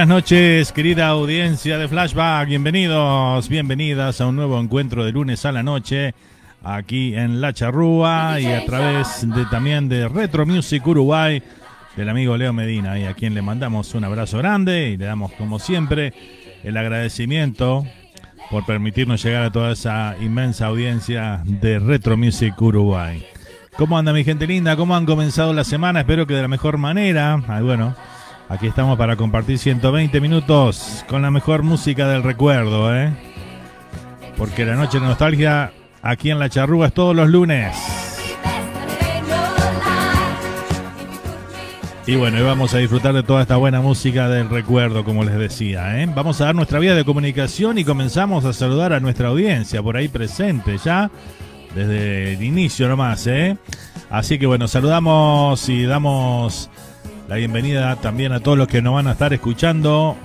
buenas noches, querida audiencia de Flashback. Bienvenidos, bienvenidas a un nuevo encuentro de lunes a la noche aquí en La Charrúa y a través de también de Retro Music Uruguay del amigo Leo Medina y a quien le mandamos un abrazo grande y le damos como siempre el agradecimiento por permitirnos llegar a toda esa inmensa audiencia de Retro Music Uruguay. ¿Cómo anda mi gente linda? ¿Cómo han comenzado la semana? Espero que de la mejor manera. Ay, bueno, Aquí estamos para compartir 120 minutos con la mejor música del recuerdo, ¿eh? Porque la noche de nostalgia aquí en La Charrúa es todos los lunes. Y bueno, vamos a disfrutar de toda esta buena música del recuerdo, como les decía. ¿eh? Vamos a dar nuestra vía de comunicación y comenzamos a saludar a nuestra audiencia por ahí presente ya, desde el inicio nomás. ¿eh? Así que bueno, saludamos y damos la bienvenida también a todos los que nos van a estar escuchando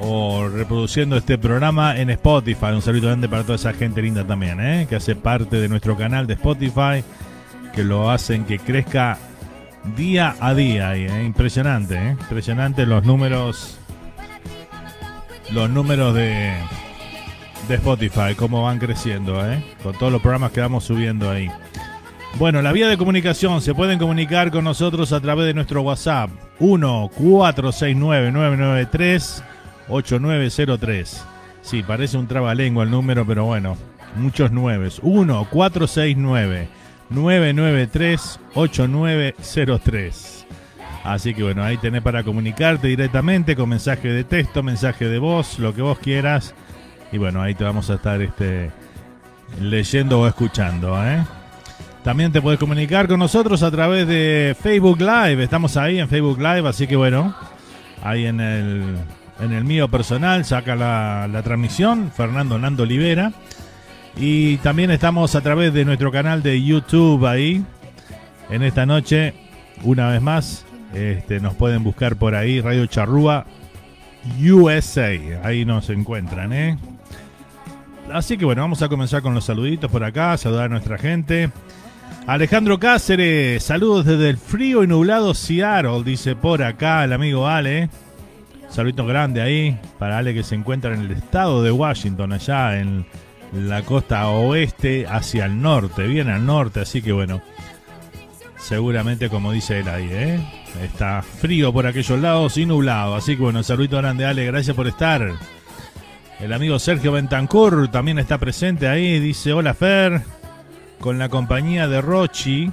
o reproduciendo este programa en Spotify. Un saludo grande para toda esa gente linda también, ¿eh? que hace parte de nuestro canal de Spotify, que lo hacen que crezca día a día. ¿eh? Impresionante, ¿eh? impresionante los números, los números de, de Spotify, cómo van creciendo, ¿eh? con todos los programas que vamos subiendo ahí. Bueno, la vía de comunicación, se pueden comunicar con nosotros a través de nuestro WhatsApp 1 469 993 8903. Sí, parece un trabalengua el número, pero bueno, muchos nueves. 1 469 993 8903. Así que bueno, ahí tenés para comunicarte directamente con mensaje de texto, mensaje de voz, lo que vos quieras. Y bueno, ahí te vamos a estar este, leyendo o escuchando. ¿eh? También te puedes comunicar con nosotros a través de Facebook Live. Estamos ahí en Facebook Live, así que bueno, ahí en el, en el mío personal saca la, la transmisión, Fernando Nando Olivera. Y también estamos a través de nuestro canal de YouTube ahí. En esta noche, una vez más, este, nos pueden buscar por ahí, Radio Charrúa USA. Ahí nos encuentran, ¿eh? Así que bueno, vamos a comenzar con los saluditos por acá, saludar a nuestra gente. Alejandro Cáceres, saludos desde el frío y nublado Seattle, dice por acá el amigo Ale. Saludito grande ahí para Ale que se encuentra en el estado de Washington, allá en la costa oeste hacia el norte, bien al norte, así que bueno, seguramente como dice él ahí, ¿eh? está frío por aquellos lados y nublado, así que bueno, saludito grande Ale, gracias por estar. El amigo Sergio Bentancur también está presente ahí, dice hola Fer, con la compañía de Rochi.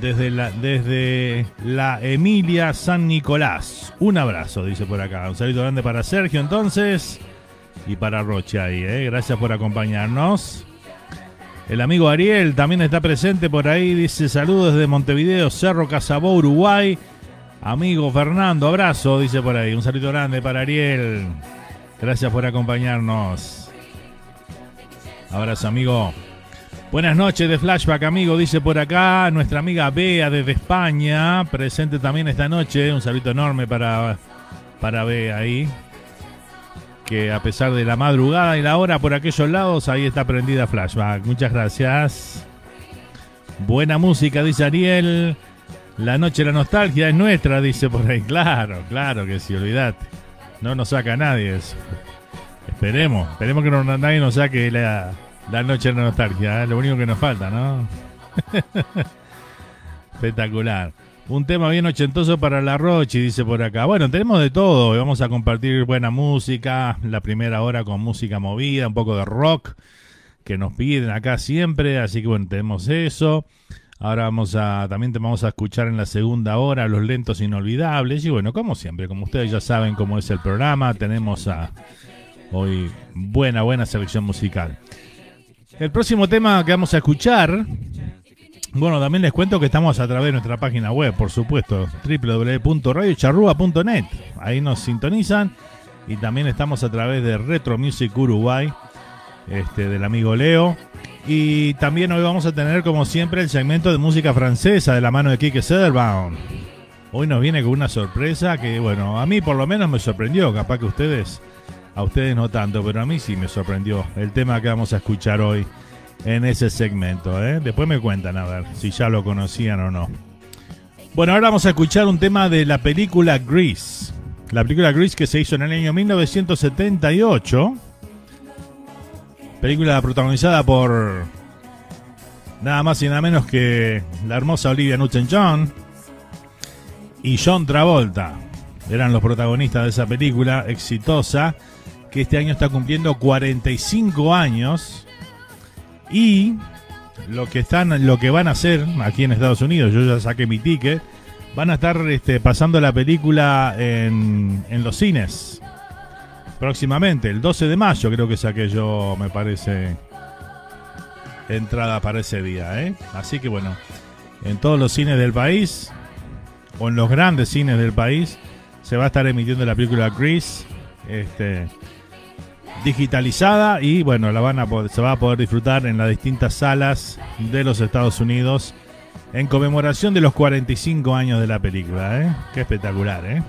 Desde la, desde la Emilia San Nicolás. Un abrazo, dice por acá. Un saludo grande para Sergio entonces y para Roche ahí. ¿eh? Gracias por acompañarnos. El amigo Ariel también está presente por ahí. Dice saludos desde Montevideo, Cerro Casabó, Uruguay. Amigo Fernando, abrazo, dice por ahí. Un saludo grande para Ariel. Gracias por acompañarnos. Abrazo, amigo. Buenas noches de Flashback, amigo, dice por acá nuestra amiga Bea desde España, presente también esta noche. Un saludo enorme para, para Bea ahí que a pesar de la madrugada y la hora por aquellos lados, ahí está prendida Flashback. Muchas gracias. Buena música, dice Ariel. La noche la nostalgia es nuestra, dice por ahí. Claro, claro que sí, olvidate. No nos saca nadie eso. Esperemos, esperemos que no, nadie nos saque la, la noche de la nostalgia. ¿eh? Lo único que nos falta, ¿no? Espectacular. Un tema bien ochentoso para la Rochi, dice por acá. Bueno, tenemos de todo. Vamos a compartir buena música. La primera hora con música movida, un poco de rock que nos piden acá siempre. Así que bueno, tenemos eso. Ahora vamos a, también te vamos a escuchar en la segunda hora los lentos inolvidables. Y bueno, como siempre, como ustedes ya saben cómo es el programa, tenemos a hoy buena, buena selección musical. El próximo tema que vamos a escuchar bueno, también les cuento que estamos a través de nuestra página web, por supuesto, www.radiocharrua.net. Ahí nos sintonizan y también estamos a través de Retro Music Uruguay, este, del amigo Leo. Y también hoy vamos a tener, como siempre, el segmento de música francesa de la mano de Kike Sederbaum. Hoy nos viene con una sorpresa que, bueno, a mí por lo menos me sorprendió. Capaz que ustedes, a ustedes no tanto, pero a mí sí me sorprendió el tema que vamos a escuchar hoy en ese segmento. ¿eh? Después me cuentan a ver si ya lo conocían o no. Bueno, ahora vamos a escuchar un tema de la película Grease. La película Grease que se hizo en el año 1978. Película protagonizada por nada más y nada menos que la hermosa Olivia Newton-John y John Travolta. Eran los protagonistas de esa película exitosa que este año está cumpliendo 45 años y lo que están, lo que van a hacer aquí en Estados Unidos, yo ya saqué mi ticket, van a estar este, pasando la película en, en los cines próximamente, el 12 de mayo creo que saqué yo, me parece, entrada para ese día, ¿eh? Así que bueno, en todos los cines del país o en los grandes cines del país se va a estar emitiendo la película Grease, este, digitalizada y bueno, la van a se va a poder disfrutar en las distintas salas de los Estados Unidos en conmemoración de los 45 años de la película, ¿eh? Qué espectacular, ¿eh?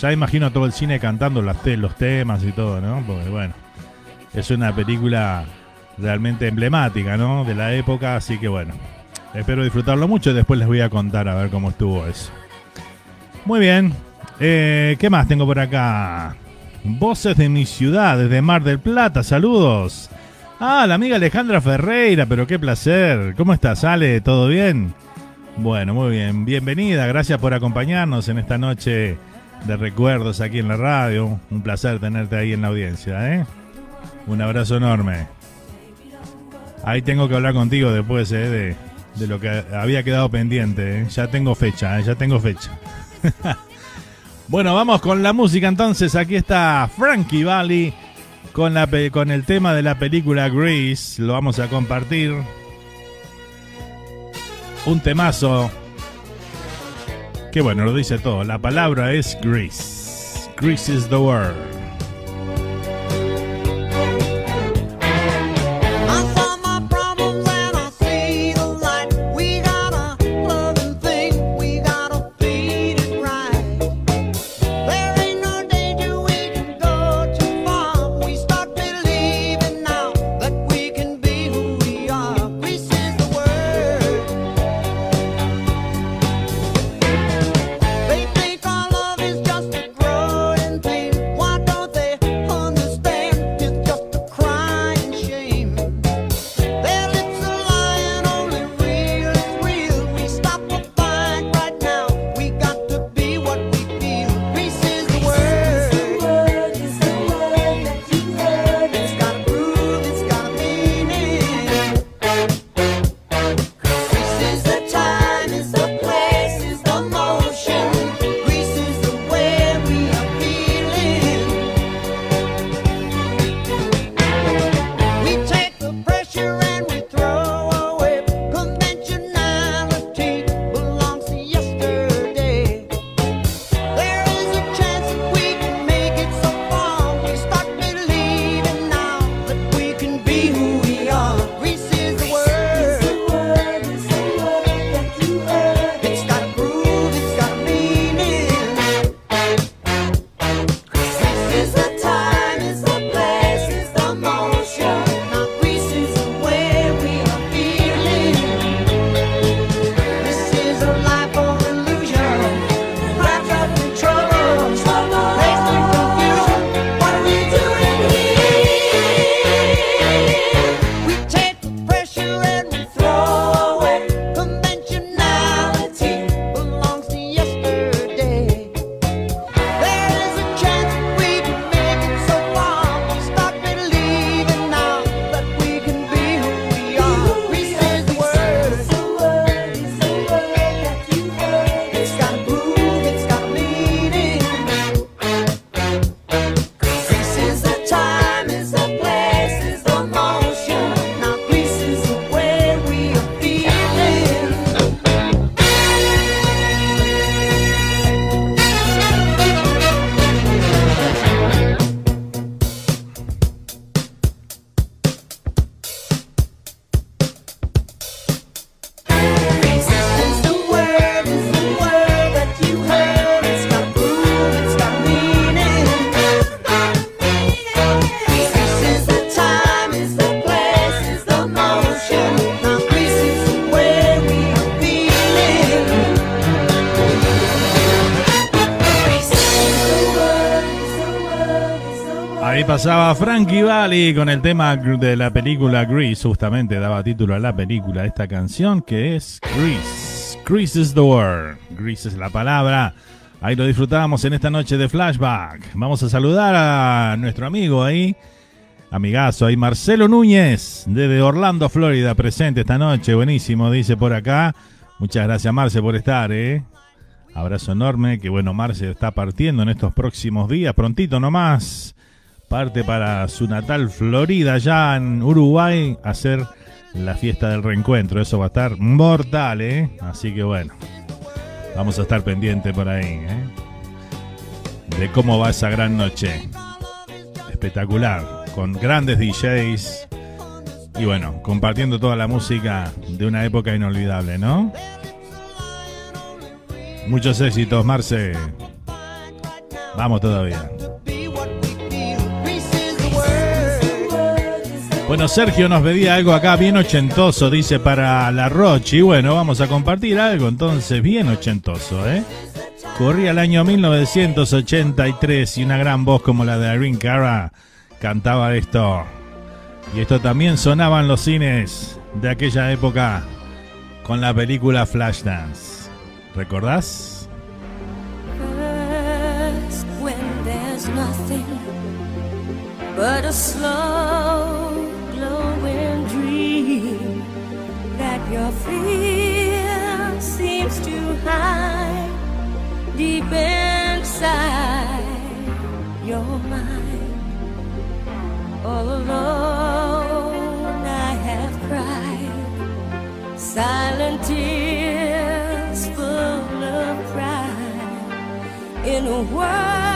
Ya imagino todo el cine cantando los, los temas y todo, ¿no? Porque bueno, es una película realmente emblemática, ¿no? De la época, así que bueno, espero disfrutarlo mucho y después les voy a contar a ver cómo estuvo eso. Muy bien, eh, ¿qué más tengo por acá? Voces de mi ciudad, desde Mar del Plata, saludos. Ah, la amiga Alejandra Ferreira, pero qué placer. ¿Cómo estás, Ale? ¿Todo bien? Bueno, muy bien. Bienvenida, gracias por acompañarnos en esta noche de recuerdos aquí en la radio. Un placer tenerte ahí en la audiencia, ¿eh? Un abrazo enorme. Ahí tengo que hablar contigo después, ¿eh? De, lo que había quedado pendiente. ¿eh? Ya tengo fecha, ¿eh? ya tengo fecha. Bueno, vamos con la música entonces. Aquí está Frankie Valli con, la, con el tema de la película Grease. Lo vamos a compartir. Un temazo. Que bueno, lo dice todo. La palabra es Grease. Grease is the word. Pasaba Frankie Valli con el tema de la película Grease, justamente daba título a la película esta canción que es Grease. Grease is the word, Grease es la palabra. Ahí lo disfrutamos en esta noche de flashback. Vamos a saludar a nuestro amigo ahí, amigazo ahí, Marcelo Núñez, desde Orlando, Florida, presente esta noche. Buenísimo, dice por acá. Muchas gracias, Marce, por estar, ¿eh? Abrazo enorme, que bueno, Marce está partiendo en estos próximos días, prontito nomás parte para su natal Florida, ya en Uruguay, hacer la fiesta del reencuentro. Eso va a estar mortal, ¿eh? Así que bueno. Vamos a estar pendiente por ahí, ¿eh? De cómo va esa gran noche. Espectacular, con grandes DJs y bueno, compartiendo toda la música de una época inolvidable, ¿no? Muchos éxitos, Marce. Vamos todavía. Bueno, Sergio nos pedía algo acá bien ochentoso, dice para la Roche. Y bueno, vamos a compartir algo entonces bien ochentoso, ¿eh? Corría el año 1983 y una gran voz como la de Irene Cara cantaba esto. Y esto también sonaba en los cines de aquella época con la película Flashdance. ¿Recordás? Fear seems to hide deep inside your mind. All alone, I have cried silent tears full of pride in a world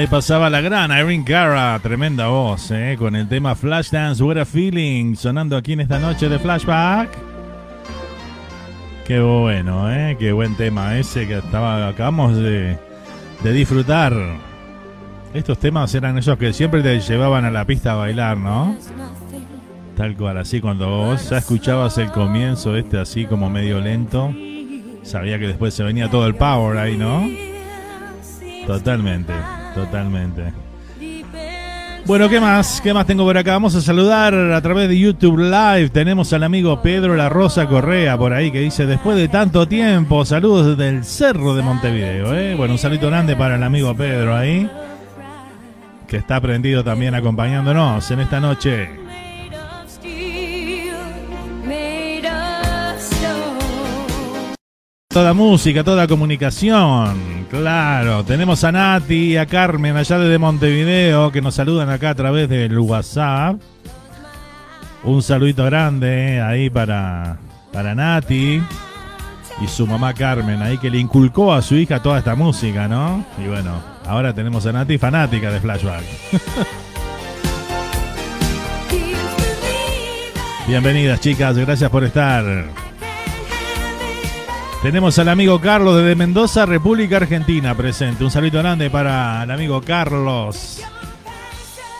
Ahí pasaba la gran Irene Cara, tremenda voz, ¿eh? con el tema Flashdance, What a Feeling, sonando aquí en esta noche de Flashback. Qué bueno, ¿eh? Qué buen tema ese que estaba, acabamos de, de disfrutar. Estos temas eran esos que siempre te llevaban a la pista a bailar, ¿no? Tal cual, así cuando vos ya escuchabas el comienzo este así como medio lento, sabía que después se venía todo el power ahí, ¿no? Totalmente, totalmente. Bueno, ¿qué más? ¿Qué más tengo por acá? Vamos a saludar a través de YouTube Live. Tenemos al amigo Pedro La Rosa Correa por ahí que dice, después de tanto tiempo, saludos desde el Cerro de Montevideo. ¿eh? Bueno, un saludo grande para el amigo Pedro ahí, que está prendido también acompañándonos en esta noche. Toda música, toda comunicación. Claro, tenemos a Nati y a Carmen allá desde Montevideo que nos saludan acá a través del WhatsApp. Un saludito grande eh, ahí para, para Nati y su mamá Carmen ahí que le inculcó a su hija toda esta música, ¿no? Y bueno, ahora tenemos a Nati fanática de Flashback. Bienvenidas chicas, gracias por estar. Tenemos al amigo Carlos desde Mendoza, República Argentina, presente. Un saludo grande para el amigo Carlos,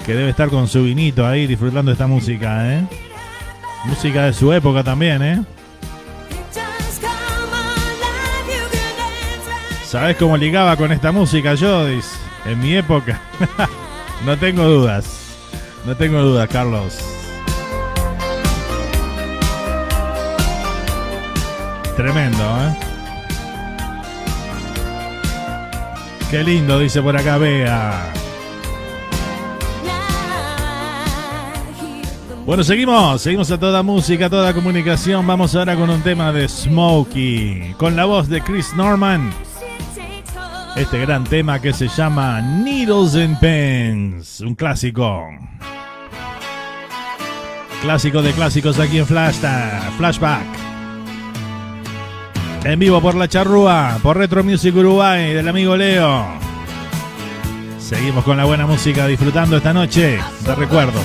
que debe estar con su vinito ahí disfrutando esta música, ¿eh? Música de su época también, ¿eh? ¿Sabes cómo ligaba con esta música, Jodis? En mi época. no tengo dudas. No tengo dudas, Carlos. Tremendo, ¿eh? Qué lindo, dice por acá Bea. Bueno, seguimos, seguimos a toda música, a toda comunicación. Vamos ahora con un tema de Smokey, con la voz de Chris Norman. Este gran tema que se llama Needles and Pens, un clásico. Clásico de clásicos aquí en Flashback. En vivo por la charrúa, por Retro Music Uruguay del amigo Leo. Seguimos con la buena música, disfrutando esta noche de recuerdos.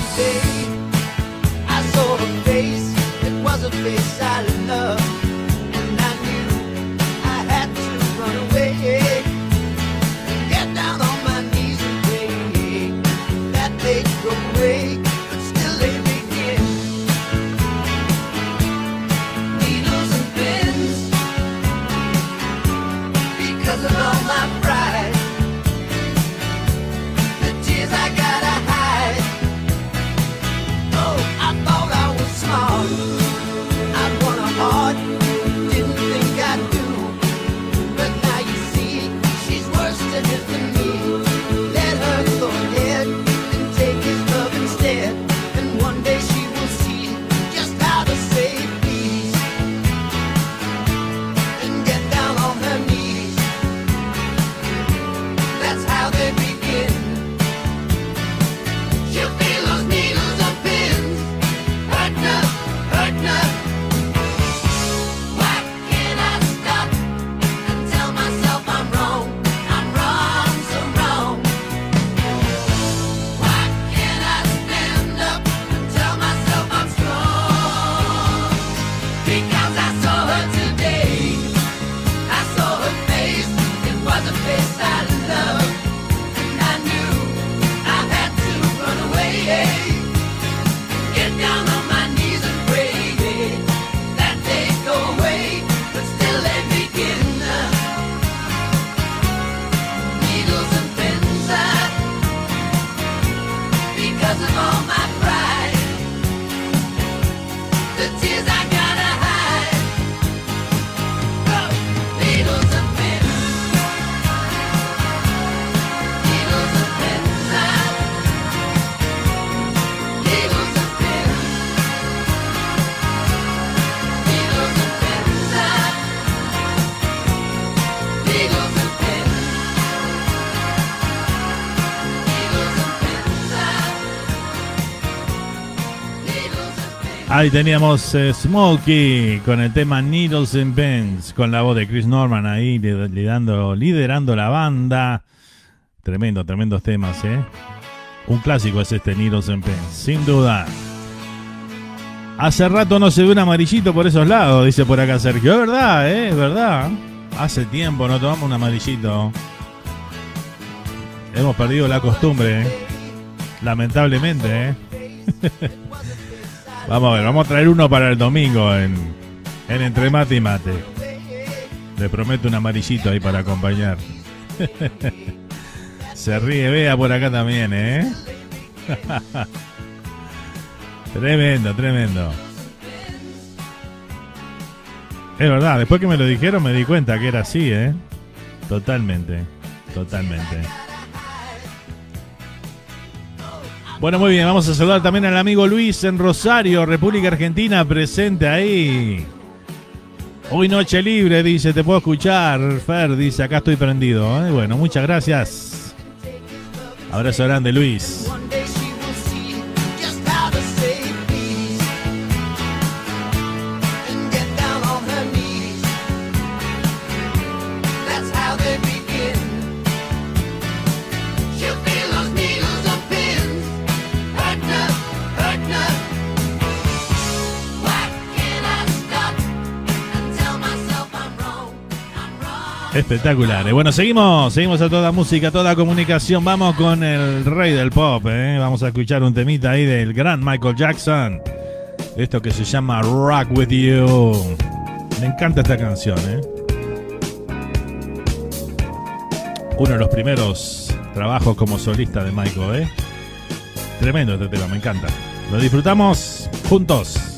Ahí teníamos eh, Smokey con el tema Needles and Pens, con la voz de Chris Norman ahí li- liderando, liderando la banda. Tremendo, tremendos temas, ¿eh? Un clásico es este Needles and Pens, sin duda. Hace rato no se ve un amarillito por esos lados, dice por acá Sergio. Es verdad, ¿eh? Es verdad. Hace tiempo no tomamos un amarillito. Hemos perdido la costumbre, ¿eh? Lamentablemente, ¿eh? Vamos a ver, vamos a traer uno para el domingo en, en Entre Mate y Mate. Le prometo un amarillito ahí para acompañar. Se ríe Bea por acá también, ¿eh? Tremendo, tremendo. Es verdad, después que me lo dijeron me di cuenta que era así, ¿eh? Totalmente, totalmente. Bueno, muy bien, vamos a saludar también al amigo Luis en Rosario, República Argentina, presente ahí. Hoy noche libre, dice, te puedo escuchar. Fer dice, acá estoy prendido. ¿eh? Bueno, muchas gracias. Abrazo grande, Luis. Wrong. Espectacular. Eh, Bueno, seguimos, seguimos a toda música, a toda comunicación. Vamos con el rey del pop. ¿eh? Vamos a escuchar un temita ahí del gran Michael Jackson. Esto que se llama Rock With You. Me encanta esta canción. ¿eh? Uno de los primeros trabajos como solista de Michael. ¿eh? Tremendo este tema, me encanta. Lo disfrutamos juntos.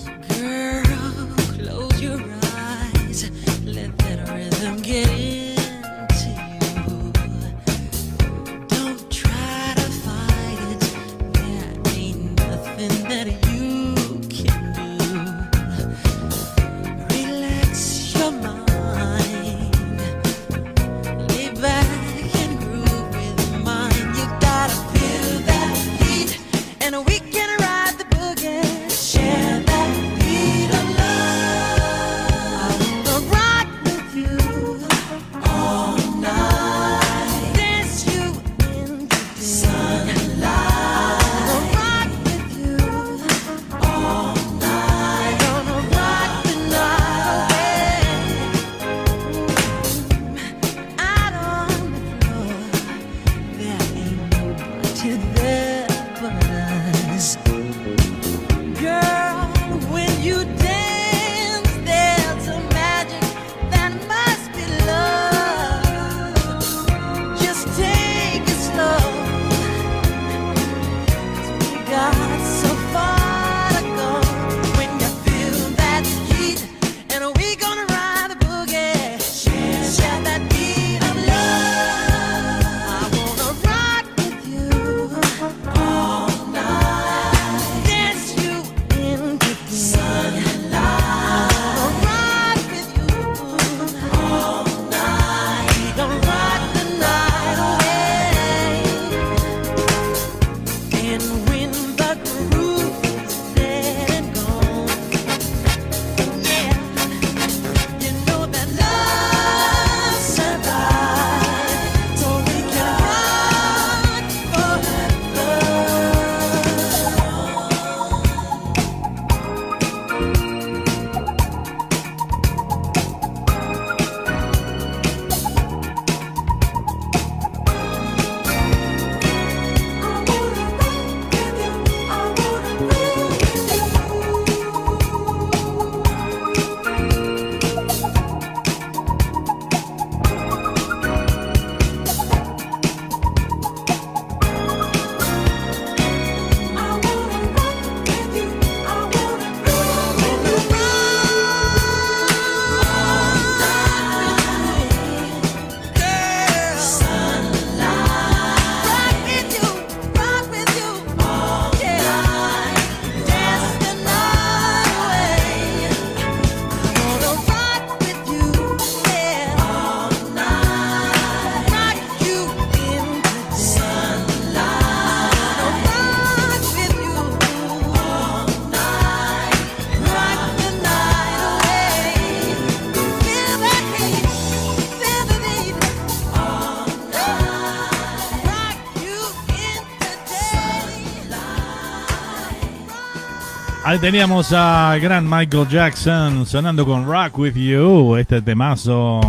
Teníamos a gran Michael Jackson sonando con Rock With You, este temazo.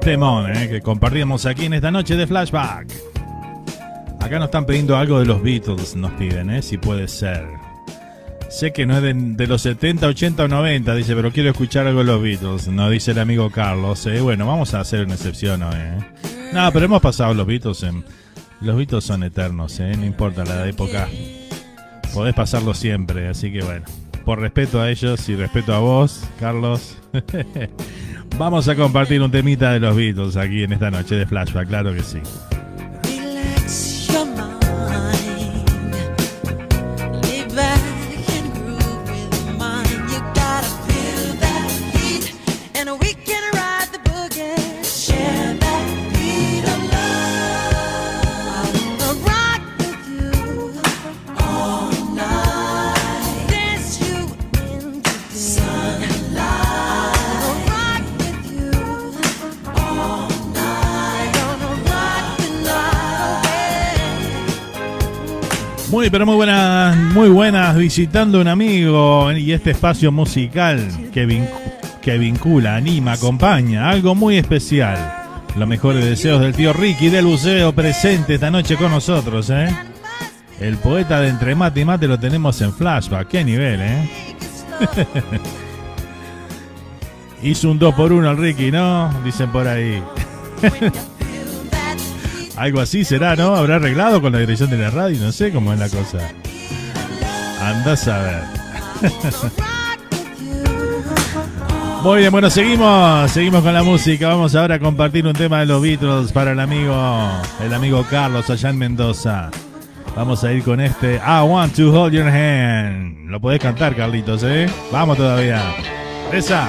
Temón, eh, que compartíamos aquí en esta noche de Flashback. Acá nos están pidiendo algo de los Beatles, nos piden, eh, si puede ser. Sé que no es de, los 70, 80 o 90, dice, pero quiero escuchar algo de los Beatles, nos dice el amigo Carlos. eh. Bueno, vamos a hacer una excepción hoy. eh. No, pero hemos pasado los Beatles Los Beatles son eternos, ¿eh? no importa la época. Podés pasarlo siempre, así que bueno. Por respeto a ellos y respeto a vos, Carlos. Vamos a compartir un temita de los Beatles aquí en esta noche de flashback, claro que sí. Muy, pero muy buenas, muy buenas, visitando un amigo y este espacio musical que, vincu- que vincula, anima, acompaña, algo muy especial. Los mejores deseos del tío Ricky del Buceo presente esta noche con nosotros, ¿eh? El poeta de entre mate y mate lo tenemos en flashback, qué nivel, ¿eh? Hizo un 2 por 1 al Ricky, ¿no? Dicen por ahí. Algo así será, ¿no? Habrá arreglado con la dirección de la radio, no sé cómo es la cosa. Andás a ver. Muy bien, bueno, seguimos, seguimos con la música. Vamos ahora a compartir un tema de los Beatles para el amigo, el amigo Carlos allá en Mendoza. Vamos a ir con este I Want to Hold Your Hand. Lo podés cantar, Carlitos, ¿eh? Vamos todavía. Esa.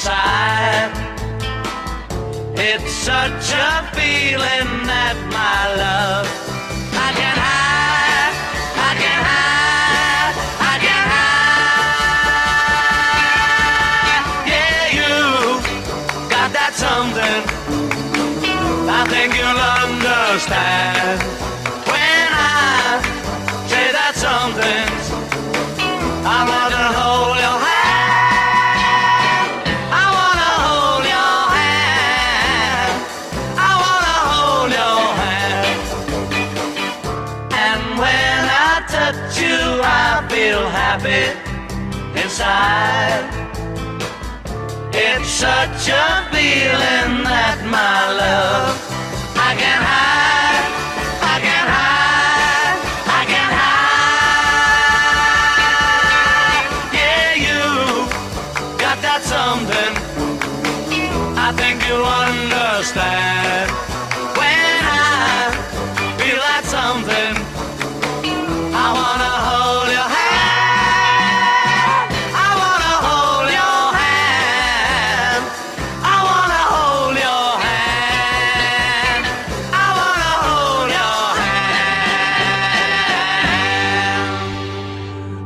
Inside. It's such a feeling that my love I can hide, I can hide, I can hide. Yeah, you got that something. I think you'll understand when I say that something. I wanna inside. It's such a feeling that my love I can hide,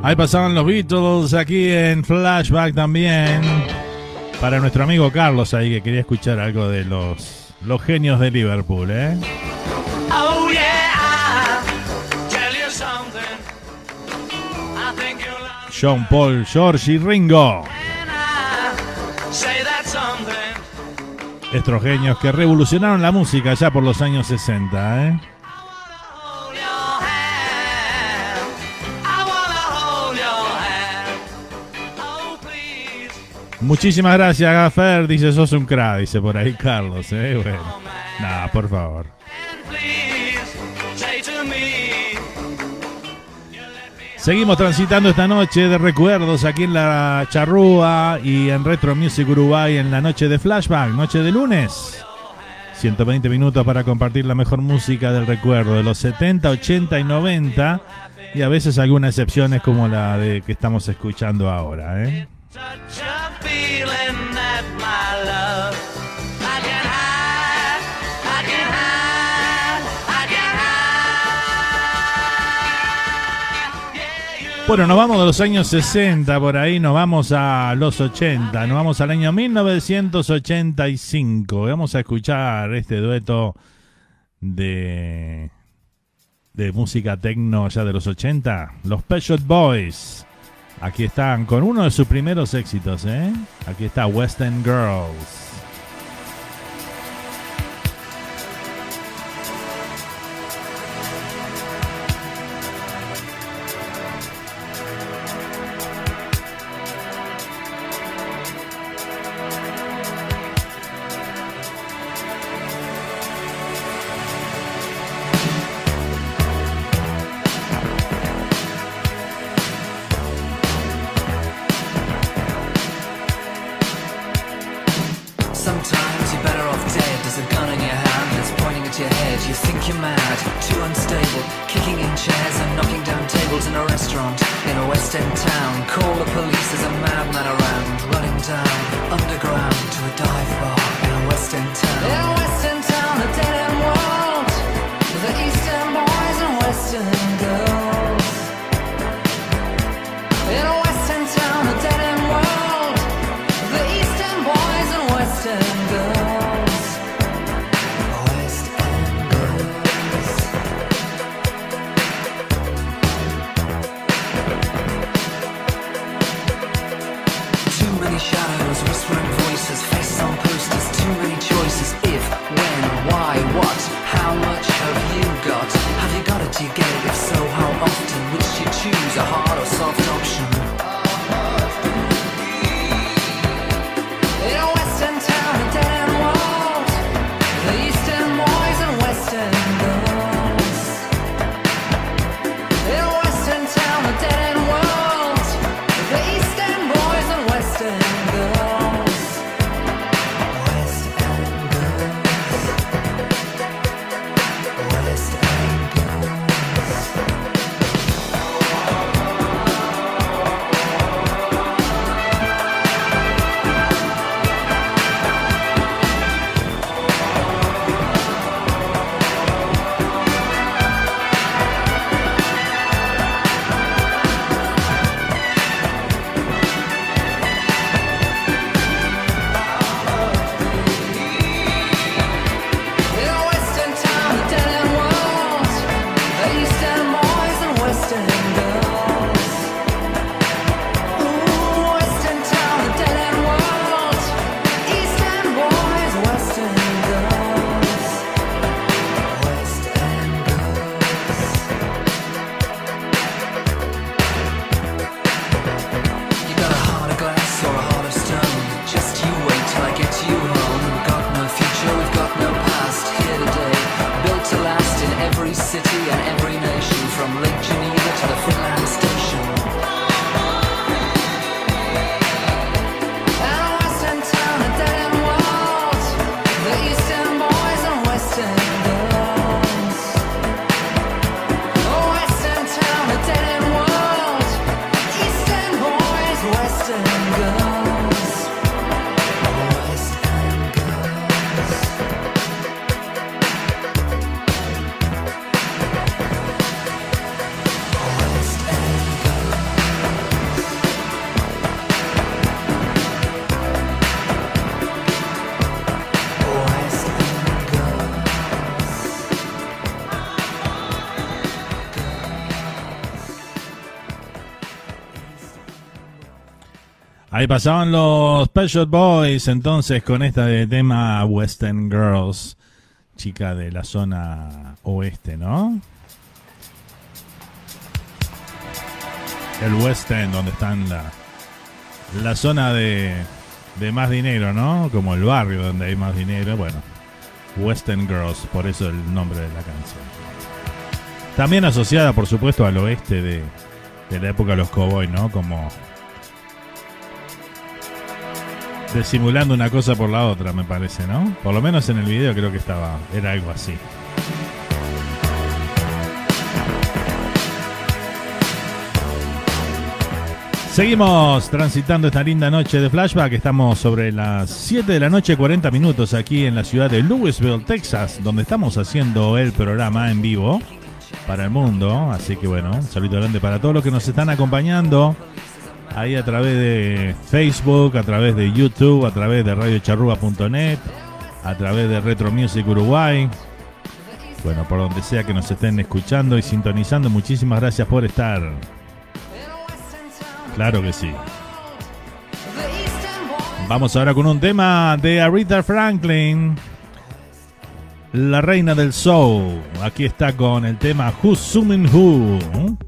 Ahí pasaban los Beatles aquí en Flashback también. Para nuestro amigo Carlos ahí que quería escuchar algo de los, los genios de Liverpool, ¿eh? Oh yeah, tell you. I think. John Paul, George y Ringo. Estos genios que revolucionaron la música ya por los años 60, ¿eh? Muchísimas gracias, Gaffer. Dice, sos un crack, dice por ahí Carlos, ¿eh? Bueno, nada, por favor. Seguimos transitando esta noche de recuerdos aquí en la Charrúa y en Retro Music Uruguay en la noche de Flashback, noche de lunes. 120 minutos para compartir la mejor música del recuerdo de los 70, 80 y 90 y a veces algunas excepciones como la de que estamos escuchando ahora. ¿eh? bueno, nos vamos de los años 60 por ahí, nos vamos a los 80, nos vamos al año 1985. Vamos a escuchar este dueto de de música tecno ya de los 80, los Peugeot Boys. Aquí están con uno de sus primeros éxitos, ¿eh? Aquí está Western Girls. A hard or soft option? Pasaban los Pet Boys entonces con esta de tema Western Girls, chica de la zona oeste, ¿no? El West End, donde están la, la zona de, de más dinero, ¿no? Como el barrio donde hay más dinero, bueno. Western Girls, por eso el nombre de la canción. También asociada, por supuesto, al oeste de, de la época de los cowboys, ¿no? Como simulando una cosa por la otra, me parece, ¿no? Por lo menos en el video creo que estaba, era algo así. Seguimos transitando esta linda noche de flashback. Estamos sobre las 7 de la noche, 40 minutos, aquí en la ciudad de Louisville, Texas, donde estamos haciendo el programa en vivo para el mundo. Así que bueno, un saludo grande para todos los que nos están acompañando ahí a través de Facebook, a través de YouTube, a través de radiocharruga.net, a través de Retro Music Uruguay. Bueno, por donde sea que nos estén escuchando y sintonizando, muchísimas gracias por estar. Claro que sí. Vamos ahora con un tema de Aretha Franklin, la reina del soul. Aquí está con el tema Who's Summon Who. ¿eh?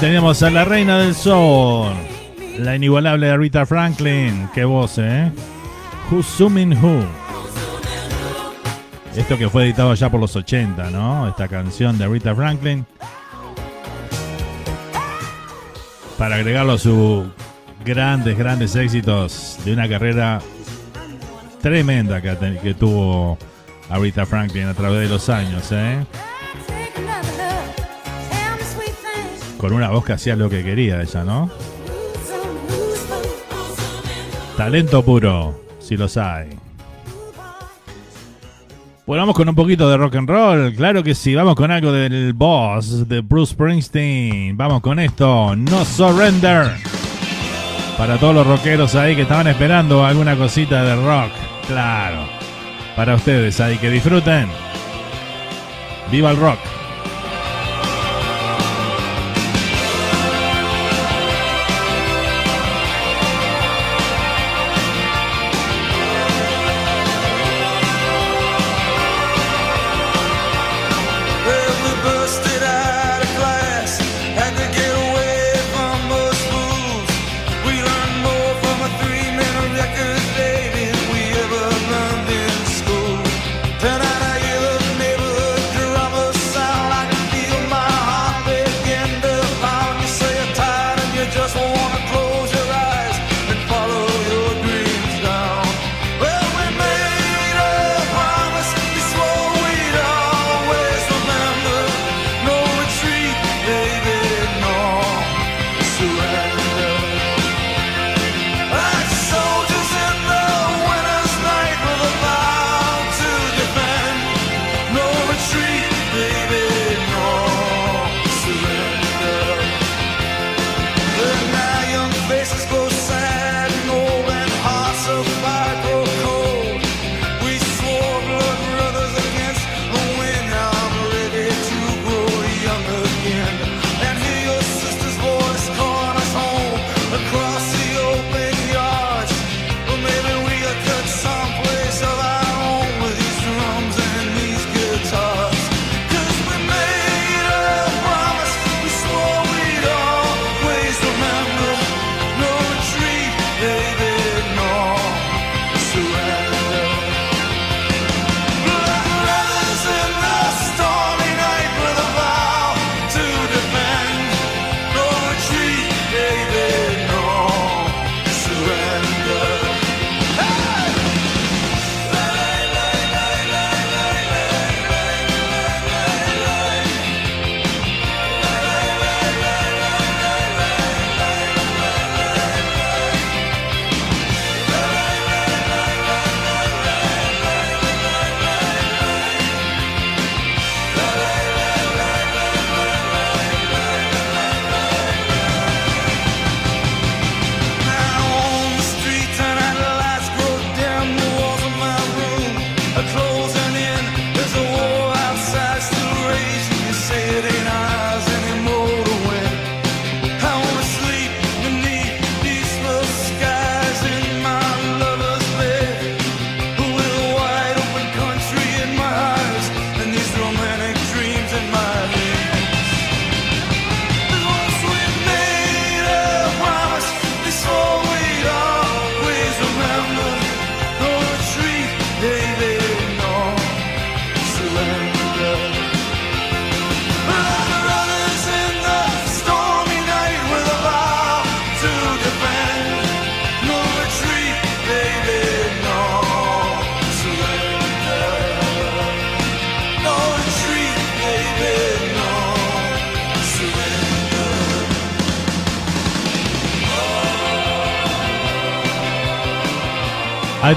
tenemos a la reina del soul, la inigualable Rita Franklin. Qué voz, ¿eh? Who's Summing Who. Esto que fue editado ya por los 80, ¿no? Esta canción de Rita Franklin. Para agregarlo a sus grandes, grandes éxitos de una carrera tremenda que, que tuvo Rita Franklin a través de los años, ¿eh? Con una voz que hacía lo que quería ella, ¿no? Talento puro, si los hay. Bueno, vamos con un poquito de rock and roll. Claro que sí, vamos con algo del boss de Bruce Springsteen. Vamos con esto, No Surrender. Para todos los rockeros ahí que estaban esperando alguna cosita de rock. Claro. Para ustedes ahí que disfruten. Viva el rock.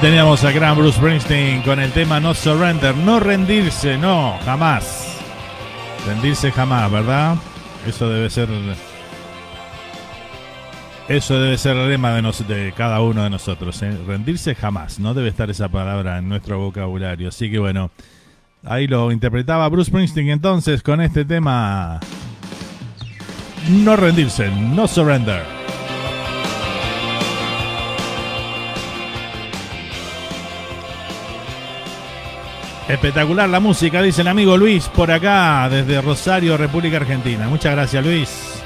Teníamos a gran Bruce Springsteen con el tema No Surrender, no rendirse, no, jamás. Rendirse jamás, ¿verdad? Eso debe ser. Eso debe ser el lema de, nos- de cada uno de nosotros. ¿eh? Rendirse jamás, no debe estar esa palabra en nuestro vocabulario. Así que bueno, ahí lo interpretaba Bruce Springsteen entonces con este tema. No rendirse, no surrender. Espectacular la música, dice el amigo Luis por acá, desde Rosario, República Argentina. Muchas gracias, Luis.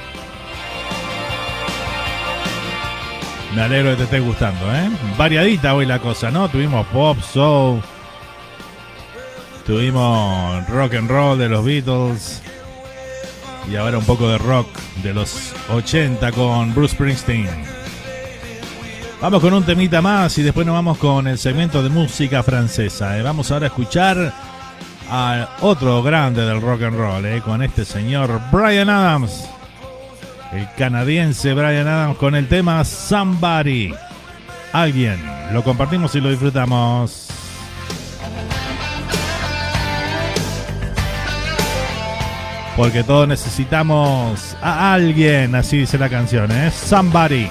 Me alegro que te esté gustando, ¿eh? Variadita hoy la cosa, ¿no? Tuvimos pop, soul, tuvimos rock and roll de los Beatles y ahora un poco de rock de los 80 con Bruce Springsteen. Vamos con un temita más y después nos vamos con el segmento de música francesa. ¿eh? Vamos ahora a escuchar a otro grande del rock and roll, ¿eh? con este señor Brian Adams. El canadiense Brian Adams con el tema Somebody. Alguien. Lo compartimos y lo disfrutamos. Porque todos necesitamos a alguien, así dice la canción, ¿eh? Somebody.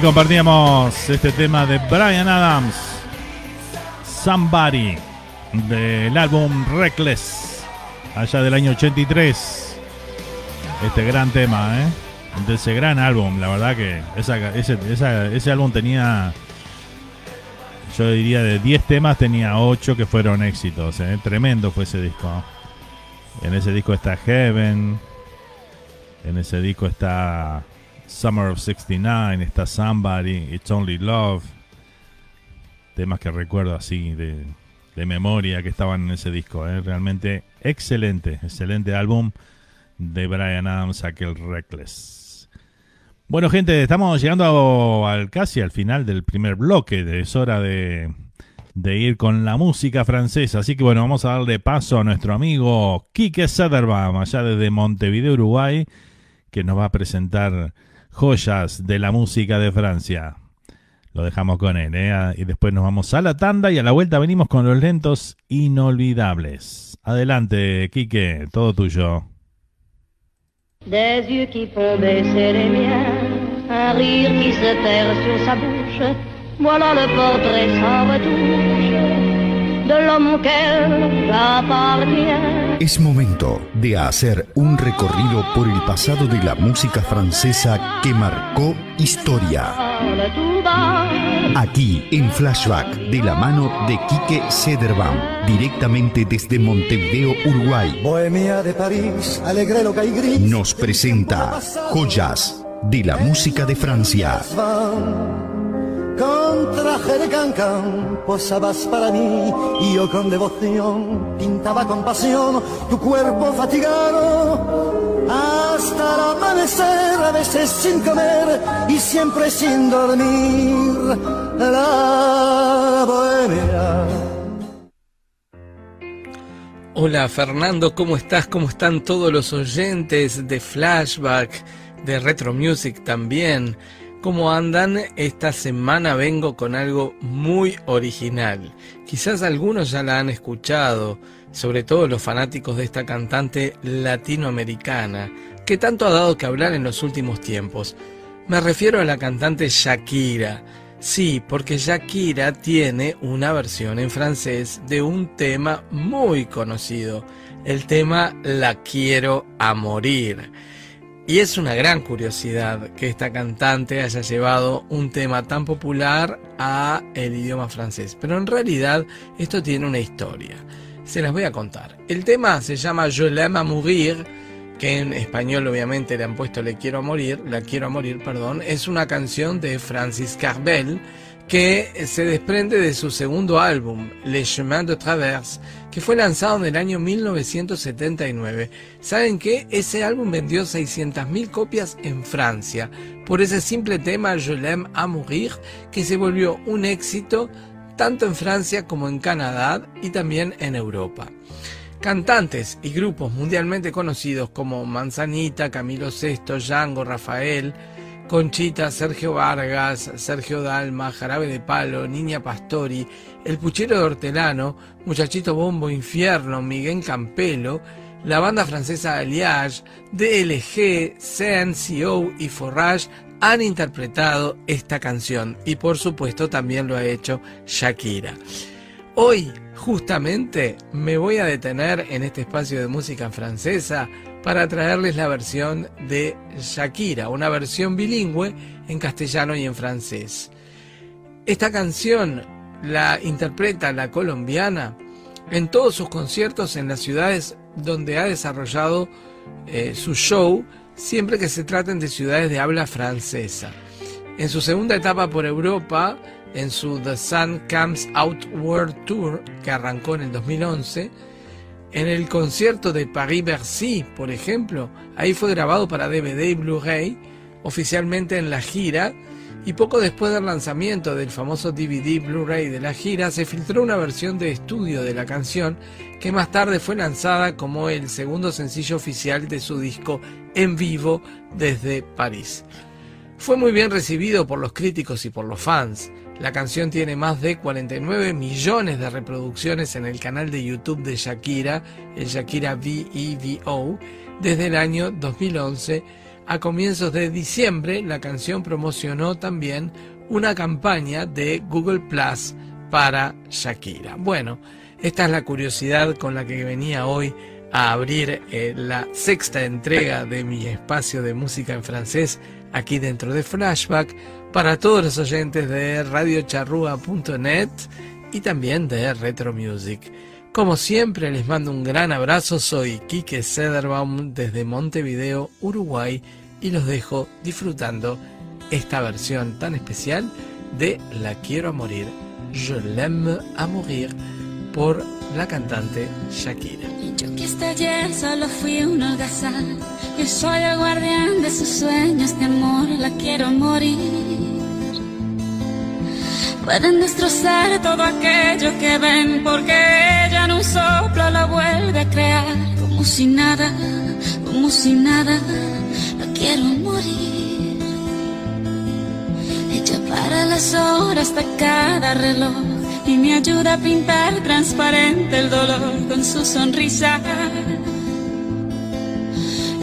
Ahí compartíamos este tema de Brian Adams, Somebody, del álbum Reckless, allá del año 83. Este gran tema, ¿eh? De ese gran álbum, la verdad que esa, ese, ese álbum tenía, yo diría de 10 temas, tenía 8 que fueron éxitos, ¿eh? Tremendo fue ese disco. En ese disco está Heaven, en ese disco está Summer of 69, está Somebody, It's Only Love. Temas que recuerdo así de, de memoria que estaban en ese disco. ¿eh? Realmente excelente, excelente álbum de Brian Adams, aquel Reckless. Bueno, gente, estamos llegando al casi al final del primer bloque. Es hora de, de ir con la música francesa. Así que bueno, vamos a darle paso a nuestro amigo Quique Söderbaum, allá desde Montevideo, Uruguay, que nos va a presentar joyas de la música de Francia. Lo dejamos con él, ¿eh? y después nos vamos a la tanda y a la vuelta venimos con los lentos inolvidables. Adelante, Quique, todo tuyo. Des yeux qui font baisser les miens, un rire qui se perd sur sa bouche. Voilà le portrait sans retouche de l'homme auquel j'appartiens. Es momento de hacer un recorrido por el pasado de la música francesa que marcó historia. Aquí en Flashback de la mano de Quique Sederbaum, directamente desde Montevideo, Uruguay, Bohemia de París, alegre loca y gris. nos presenta joyas de la música de Francia. Con traje de cancán posabas para mí y yo con devoción pintaba con pasión tu cuerpo fatigado hasta el amanecer, a veces sin comer y siempre sin dormir. La bohemia. Hola Fernando, ¿cómo estás? ¿Cómo están todos los oyentes de Flashback, de Retro Music también? ¿Cómo andan? Esta semana vengo con algo muy original. Quizás algunos ya la han escuchado, sobre todo los fanáticos de esta cantante latinoamericana, que tanto ha dado que hablar en los últimos tiempos. Me refiero a la cantante Shakira. Sí, porque Shakira tiene una versión en francés de un tema muy conocido, el tema La quiero a morir. Y es una gran curiosidad que esta cantante haya llevado un tema tan popular a el idioma francés, pero en realidad esto tiene una historia. Se las voy a contar. El tema se llama Je l'aime à mourir, que en español obviamente le han puesto Le quiero a morir, La quiero a morir, perdón, es una canción de Francis Carbel que se desprende de su segundo álbum, Le Chemin de Traverse, que fue lanzado en el año 1979. ¿Saben qué? Ese álbum vendió 600.000 copias en Francia, por ese simple tema Je l'aime à mourir, que se volvió un éxito tanto en Francia como en Canadá y también en Europa. Cantantes y grupos mundialmente conocidos como Manzanita, Camilo VI, Django, Rafael, Conchita, Sergio Vargas, Sergio Dalma, Jarabe de Palo, Niña Pastori, El Puchero de Hortelano, Muchachito Bombo Infierno, Miguel Campelo, la banda francesa Alliage, DLG, CNCO y Forage han interpretado esta canción y por supuesto también lo ha hecho Shakira. Hoy, justamente, me voy a detener en este espacio de música francesa para traerles la versión de Shakira, una versión bilingüe en castellano y en francés. Esta canción la interpreta la colombiana en todos sus conciertos en las ciudades donde ha desarrollado eh, su show, siempre que se traten de ciudades de habla francesa. En su segunda etapa por Europa, en su The Sun Comes Out World Tour, que arrancó en el 2011, en el concierto de Paris-Bercy, por ejemplo, ahí fue grabado para DVD y Blu-ray, oficialmente en la gira, y poco después del lanzamiento del famoso DVD Blu-ray de la gira, se filtró una versión de estudio de la canción que más tarde fue lanzada como el segundo sencillo oficial de su disco en vivo desde París. Fue muy bien recibido por los críticos y por los fans. La canción tiene más de 49 millones de reproducciones en el canal de YouTube de Shakira, el Shakira VEVO, desde el año 2011. A comienzos de diciembre, la canción promocionó también una campaña de Google Plus para Shakira. Bueno, esta es la curiosidad con la que venía hoy a abrir eh, la sexta entrega de mi espacio de música en francés aquí dentro de Flashback para todos los oyentes de radiocharrúa.net y también de Retro Music. Como siempre les mando un gran abrazo, soy Quique Sederbaum desde Montevideo, Uruguay y los dejo disfrutando esta versión tan especial de La Quiero a Morir, Je l'aime a mourir por la cantante Shakira. Yo que hasta ayer solo fui un holgazán. Yo soy el guardián de sus sueños de amor. La quiero morir. Pueden destrozar todo aquello que ven porque ella en un soplo la vuelve a crear. Como si nada, como si nada. La quiero morir. las horas de cada reloj y me ayuda a pintar transparente el dolor con su sonrisa.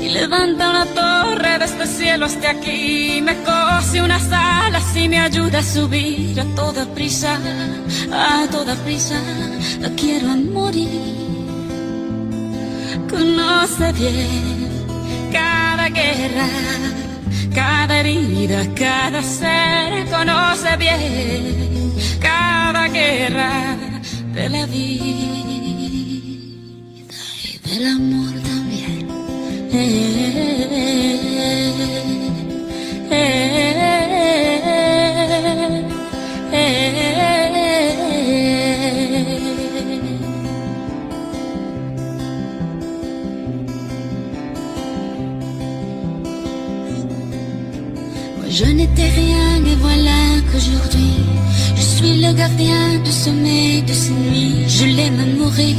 Y levanta una torre desde el cielo hasta aquí, me cose unas alas y me ayuda a subir a toda prisa, a toda prisa, la quiero morir. Conoce bien cada guerra, cada herida, cada ser, conoce bien cada guerra de la vida y del amor también. Eh, eh, je n'étais rien et voilà qu'aujourd'hui je suis le gardien du sommeil de ces nuits. Je l'aime mourir.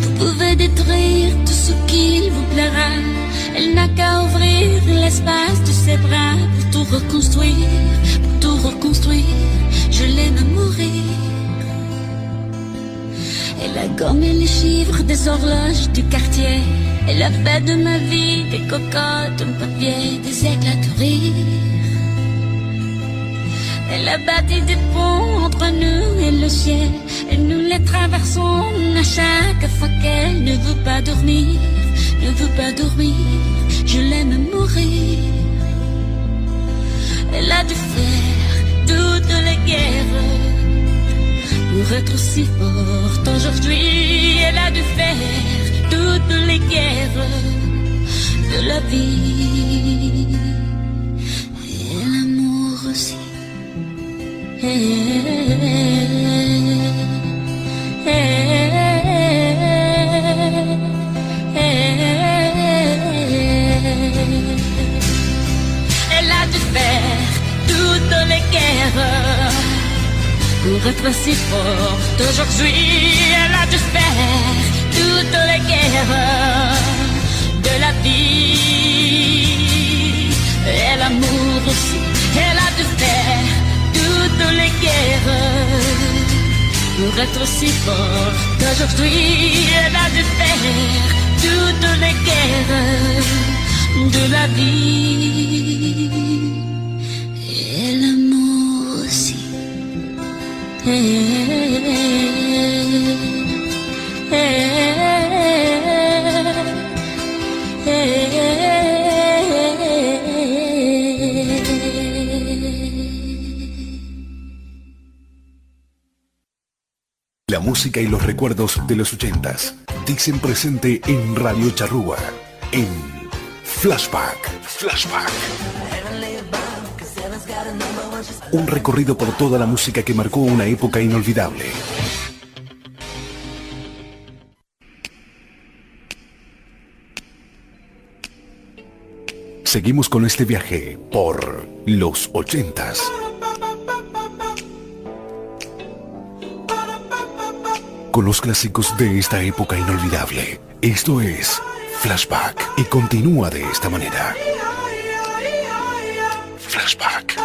Vous pouvez détruire tout ce qu'il vous plaira. Elle n'a qu'à ouvrir l'espace de ses bras pour tout reconstruire, pour tout reconstruire. Je l'aime mourir. Elle a gommé les chiffres des horloges du quartier. Elle a fait de ma vie des cocottes, un papier, des éclats de rire. Elle a bâti des ponts entre nous et le ciel. Et nous les traversons à chaque fois qu'elle ne veut pas dormir, ne veut pas dormir. Je l'aime mourir. Elle a dû faire toutes les guerres pour être si forte aujourd'hui. Elle a dû faire toutes les guerres de la vie et l'amour aussi. Elle a dû faire toutes les guerres pour être si forte aujourd'hui. Elle a dû faire guerres de la vie et l'amour aussi. Elle a dû faire toutes les guerres pour être si forte aujourd'hui. Elle a dû faire toutes les guerres de la vie et l'amour aussi. Música y los recuerdos de los ochentas dicen presente en Radio Charrúa, en Flashback. Flashback. Un recorrido por toda la música que marcó una época inolvidable. Seguimos con este viaje por los ochentas. Con los clásicos de esta época inolvidable. Esto es Flashback y continúa de esta manera. Flashback.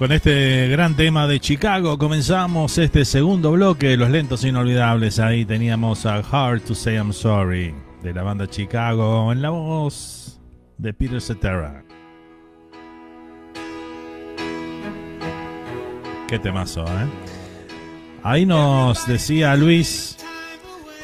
Con este gran tema de Chicago comenzamos este segundo bloque de Los Lentos Inolvidables. Ahí teníamos a Hard to Say I'm Sorry de la banda Chicago en la voz de Peter Cetera. Qué temazo, ¿eh? Ahí nos decía Luis,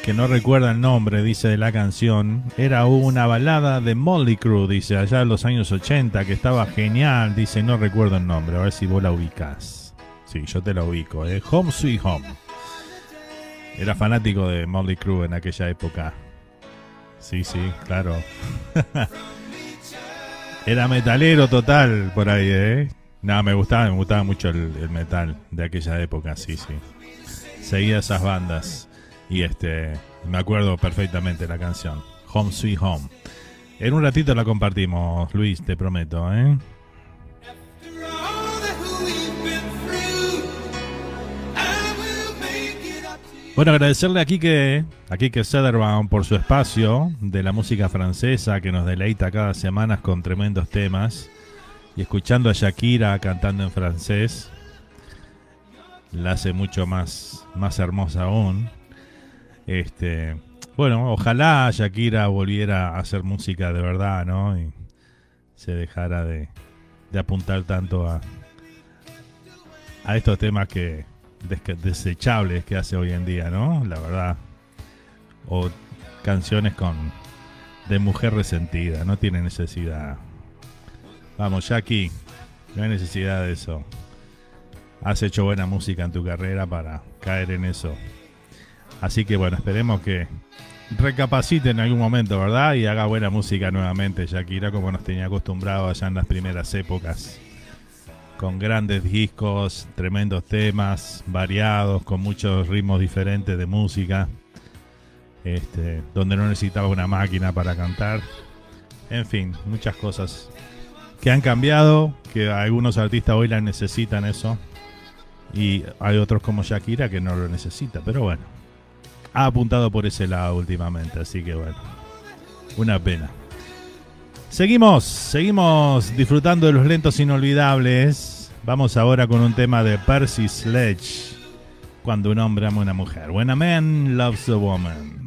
que no recuerda el nombre, dice, de la canción. Era una balada de Molly Crew, dice, allá en los años 80, que estaba genial. Dice, no recuerdo el nombre, a ver si vos la ubicas. Sí, yo te la ubico, ¿eh? Home Sweet Home. Era fanático de Molly Crew en aquella época. Sí, sí, claro. Era metalero total por ahí, ¿eh? No, me gustaba, me gustaba mucho el metal de aquella época, sí, sí. Seguía esas bandas y este me acuerdo perfectamente la canción Home Sweet Home. En un ratito la compartimos, Luis, te prometo, ¿eh? Bueno, agradecerle a Kike, a Kike Sederbaum por su espacio de la música francesa que nos deleita cada semana con tremendos temas. Y escuchando a Shakira cantando en francés, la hace mucho más, más hermosa aún. Este, Bueno, ojalá Shakira volviera a hacer música de verdad, ¿no? Y se dejara de, de apuntar tanto a, a estos temas que des- desechables que hace hoy en día, ¿no? La verdad. O canciones con de mujer resentida, no tiene necesidad. Vamos, Jackie, no hay necesidad de eso. Has hecho buena música en tu carrera para caer en eso. Así que bueno, esperemos que recapacite en algún momento, ¿verdad? Y haga buena música nuevamente, Shakira, como nos tenía acostumbrado allá en las primeras épocas. Con grandes discos, tremendos temas, variados, con muchos ritmos diferentes de música. Este, donde no necesitaba una máquina para cantar. En fin, muchas cosas que han cambiado, que algunos artistas hoy la necesitan eso. Y hay otros como Shakira que no lo necesita, pero bueno. Ha apuntado por ese lado últimamente, así que bueno. Una pena. Seguimos, seguimos disfrutando de los lentos inolvidables. Vamos ahora con un tema de Percy Sledge. Cuando un hombre ama a una mujer. When a man loves a woman.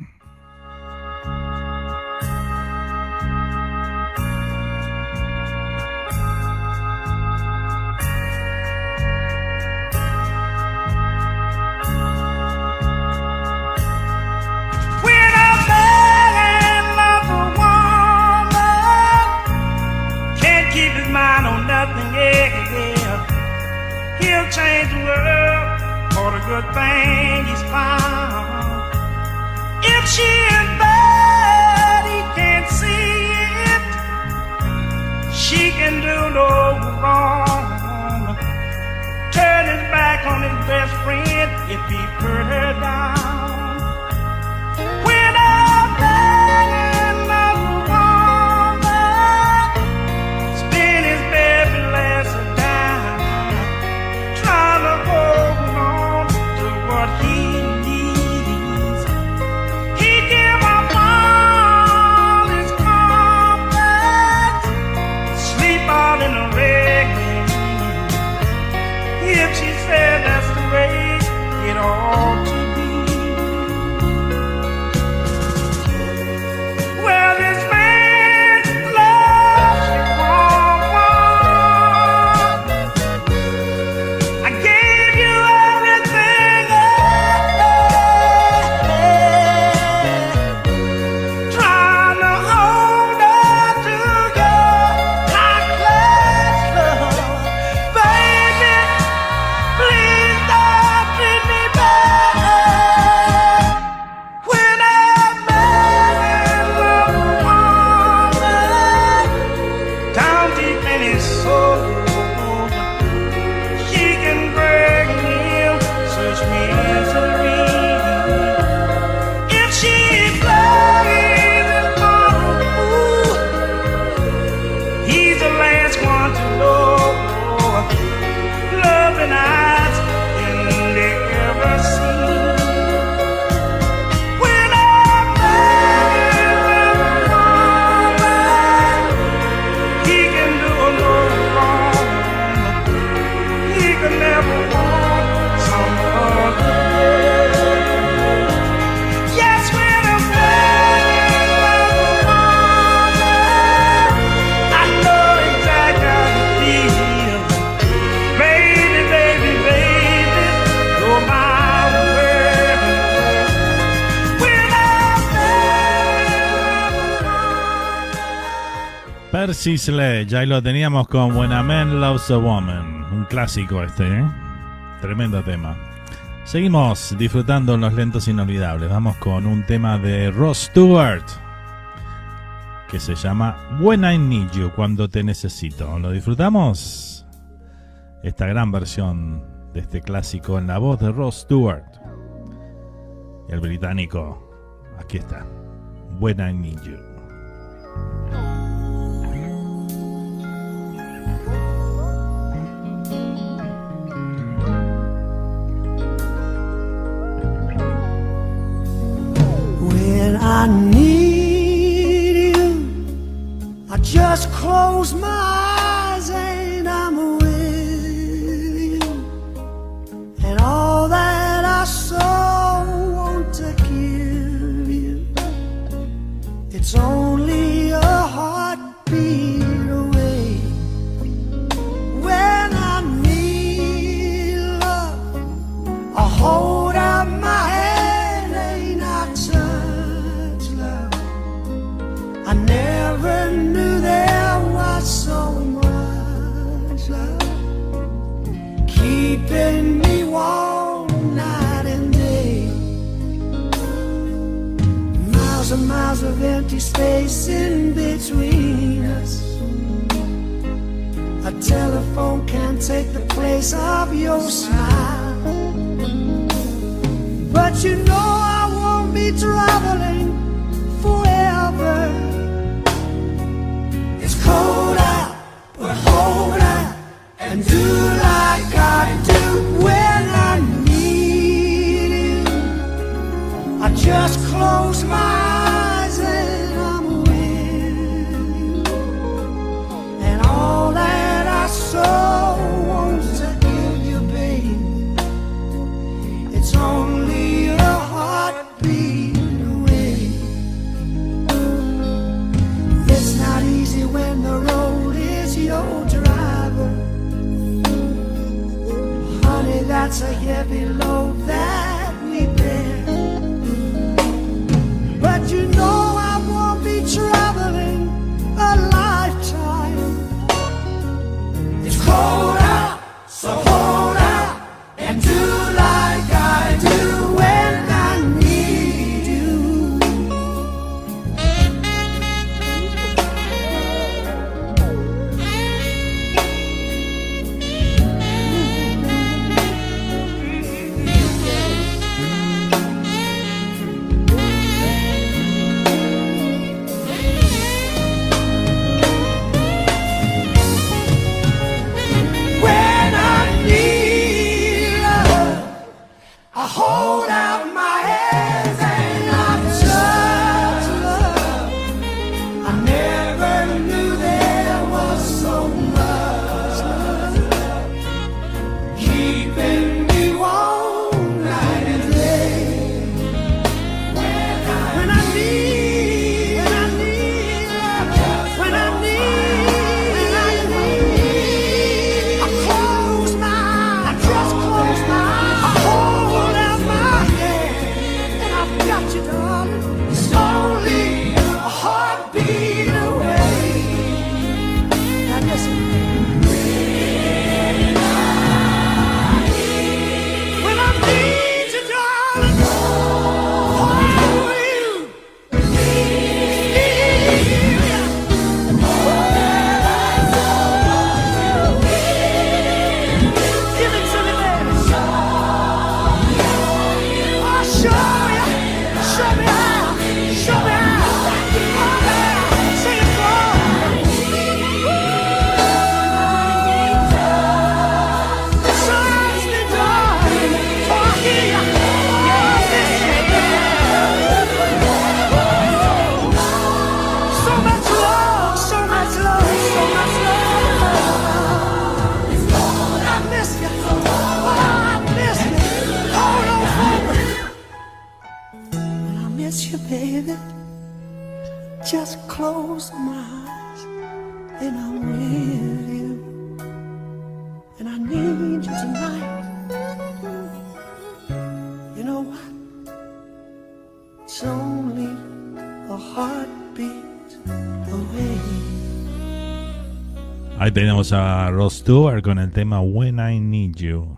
Yeah, yeah. He'll change the world for the good thing he's found. If she bad, he can't see it. She can do no wrong. Turn his back on his best friend if he put her down. Sledge, ahí lo teníamos con When a Man Loves a Woman. Un clásico este, ¿eh? Tremendo tema. Seguimos disfrutando los lentos inolvidables. Vamos con un tema de Ross Stewart que se llama When I Need You, cuando te necesito. ¿Lo disfrutamos? Esta gran versión de este clásico en la voz de Ross Stewart. El británico. Aquí está. When I Need You. I need you, I just close my eyes space in between us. A telephone can't take the place of your smile. Tenemos a Ross Stewart con el tema When I Need You.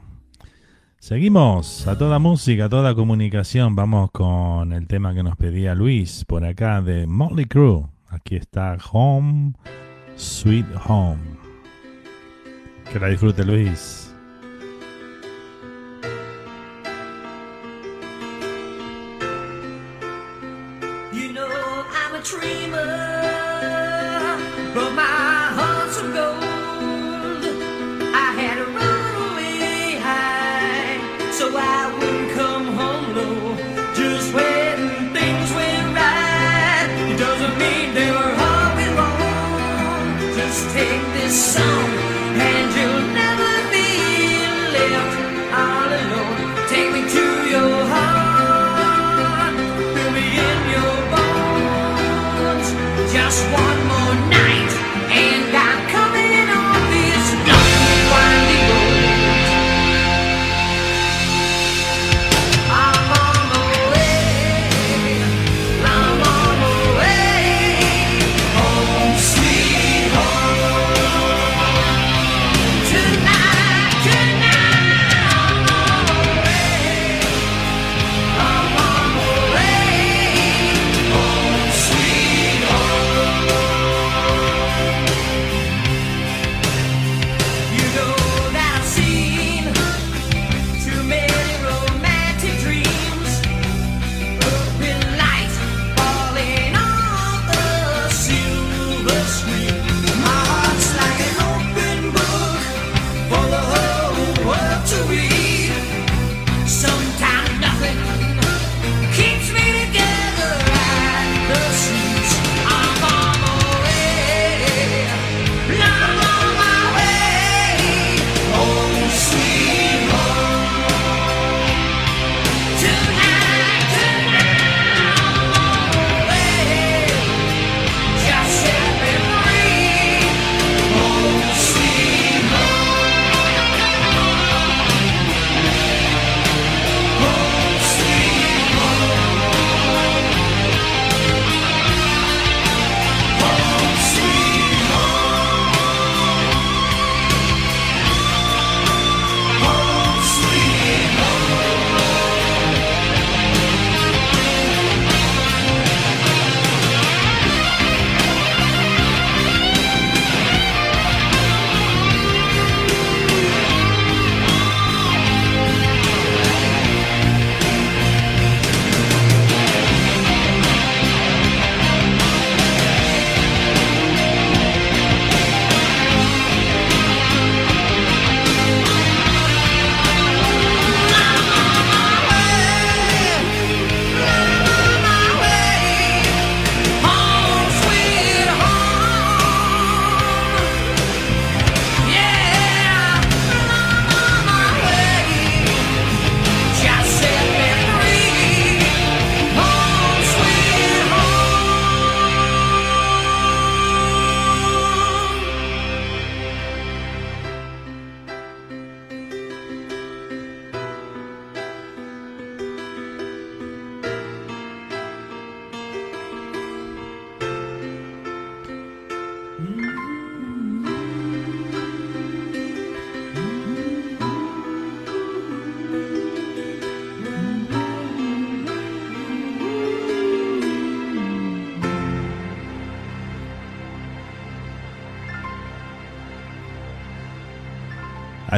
Seguimos a toda música, a toda comunicación. Vamos con el tema que nos pedía Luis por acá de Motley Crue. Aquí está Home, Sweet Home. Que la disfrute Luis.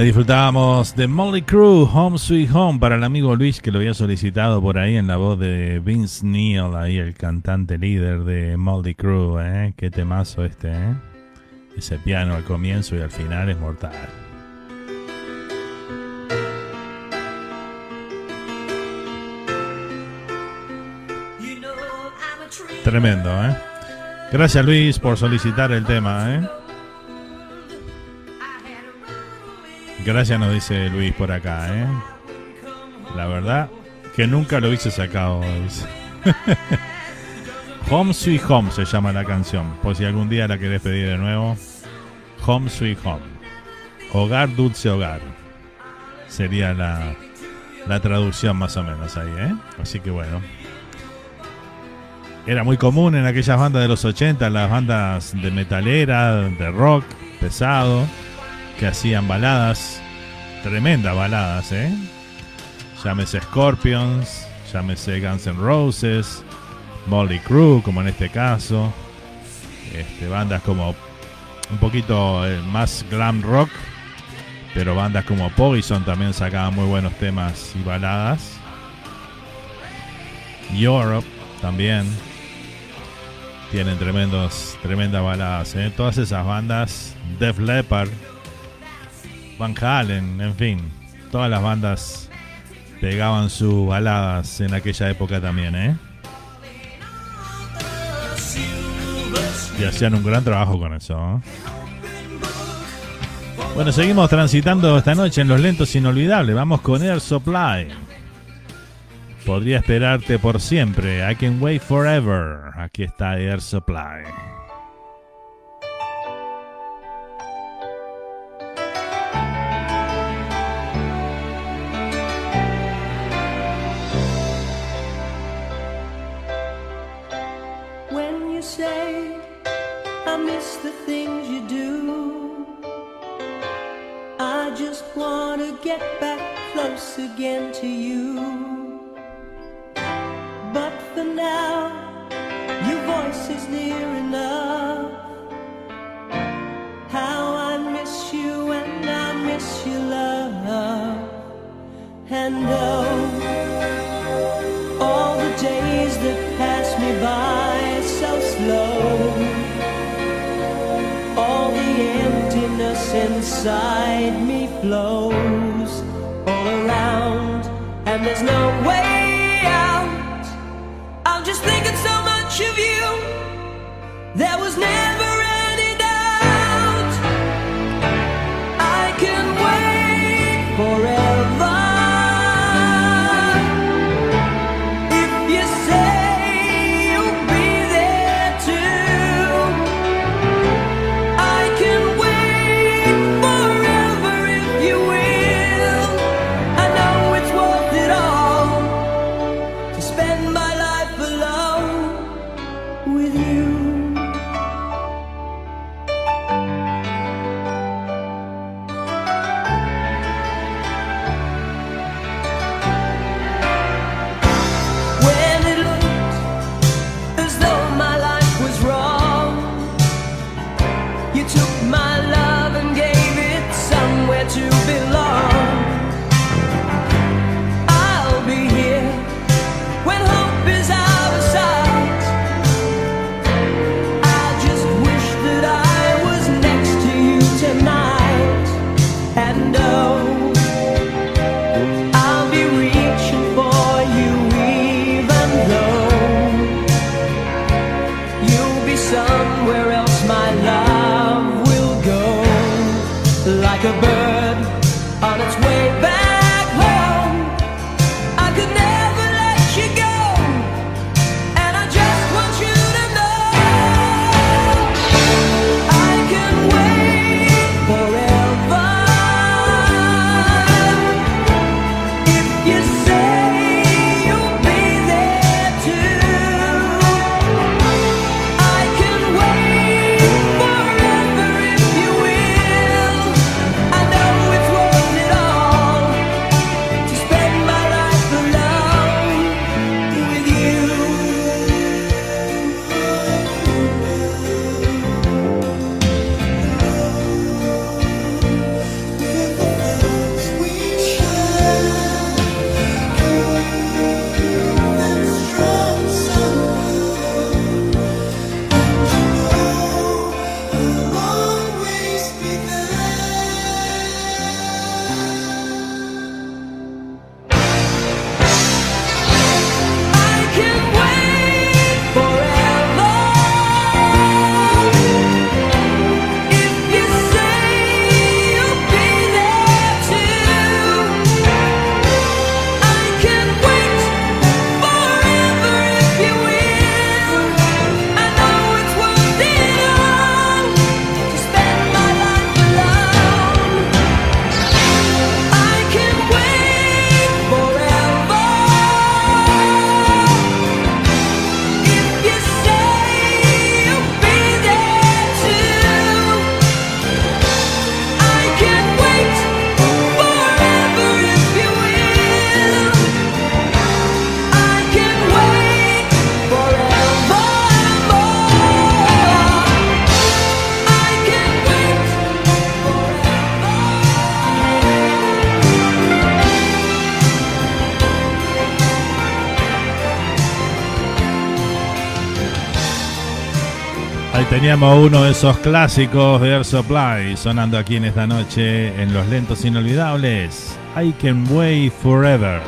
Disfrutábamos de Molly Crew, Home Sweet Home, para el amigo Luis que lo había solicitado por ahí en la voz de Vince Neil, ahí el cantante líder de Molly Crew, ¿eh? Qué temazo este, ¿eh? Ese piano al comienzo y al final es mortal. Tremendo, ¿eh? Gracias Luis por solicitar el tema, ¿eh? Gracias nos dice Luis por acá, ¿eh? La verdad que nunca lo hubiese sacado. Home Sweet Home se llama la canción. Por si algún día la querés pedir de nuevo. Home Sweet Home. Hogar, dulce hogar. Sería la, la traducción más o menos ahí, ¿eh? Así que bueno. Era muy común en aquellas bandas de los 80, las bandas de metalera, de rock pesado, que hacían baladas, tremendas baladas, ¿eh? Llámese Scorpions, llámese Guns N' Roses, Molly Crew, como en este caso, este, bandas como un poquito eh, más glam rock, pero bandas como Poison también sacaban muy buenos temas y baladas. Europe también tienen tremendos, tremendas baladas. ¿eh? Todas esas bandas, Def Leppard, Van Halen, en fin, todas las bandas pegaban sus baladas en aquella época también, ¿eh? Y hacían un gran trabajo con eso. ¿eh? Bueno, seguimos transitando esta noche en los lentos inolvidables. Vamos con Air Supply. Podría esperarte por siempre. I can wait forever. Aquí está Air Supply. To get back close again to you. But for now, your voice is near enough. How I miss you and I miss your love. And oh, all the days that pass me by so slow. All the emptiness inside me flows all around, and there's no way out. I'm just thinking so much of you. There was never Teníamos uno de esos clásicos de Air Supply sonando aquí en esta noche en los lentos inolvidables. I Can Wait Forever.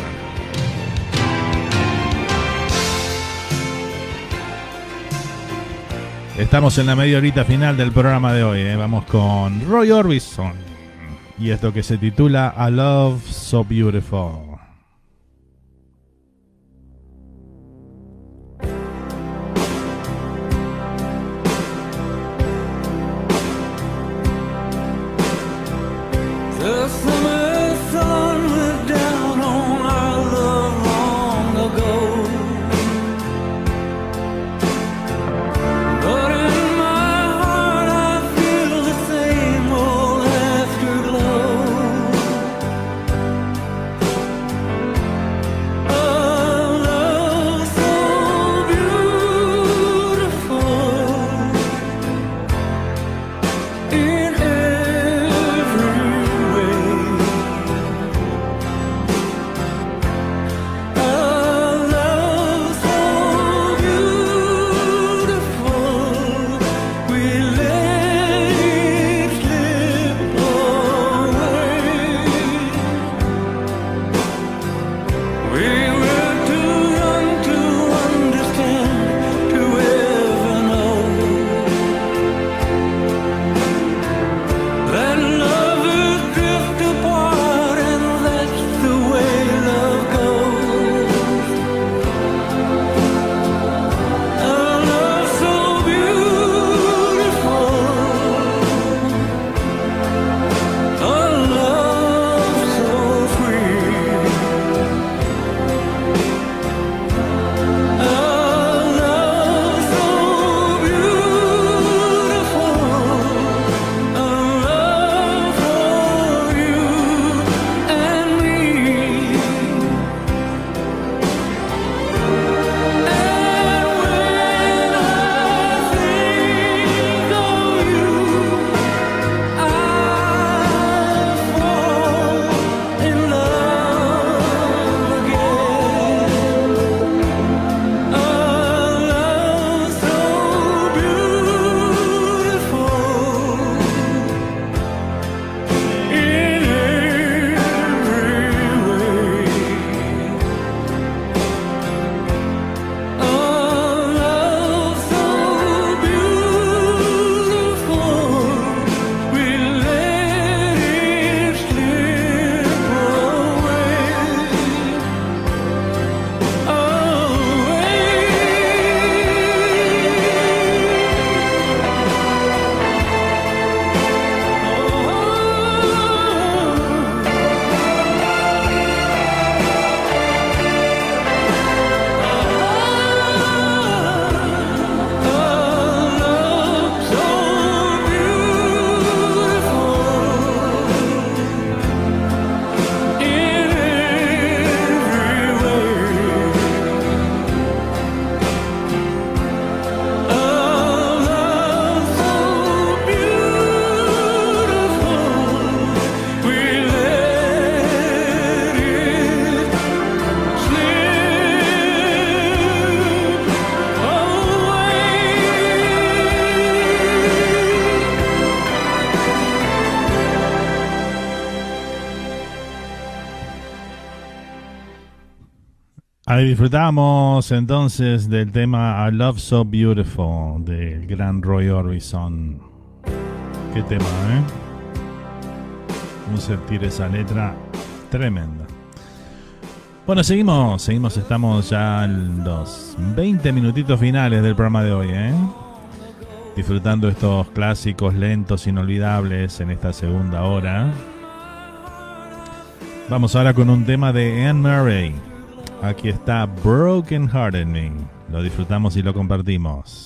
Estamos en la media horita final del programa de hoy. ¿eh? Vamos con Roy Orbison y esto que se titula A Love So Beautiful. Disfrutamos entonces del tema I Love So Beautiful del gran Roy Orbison. Qué tema, ¿eh? Un sentir esa letra tremenda. Bueno, seguimos, seguimos, estamos ya en los 20 minutitos finales del programa de hoy, ¿eh? Disfrutando estos clásicos lentos, inolvidables en esta segunda hora. Vamos ahora con un tema de Anne Murray. Aquí está Broken Hearted Me. Lo disfrutamos y lo compartimos.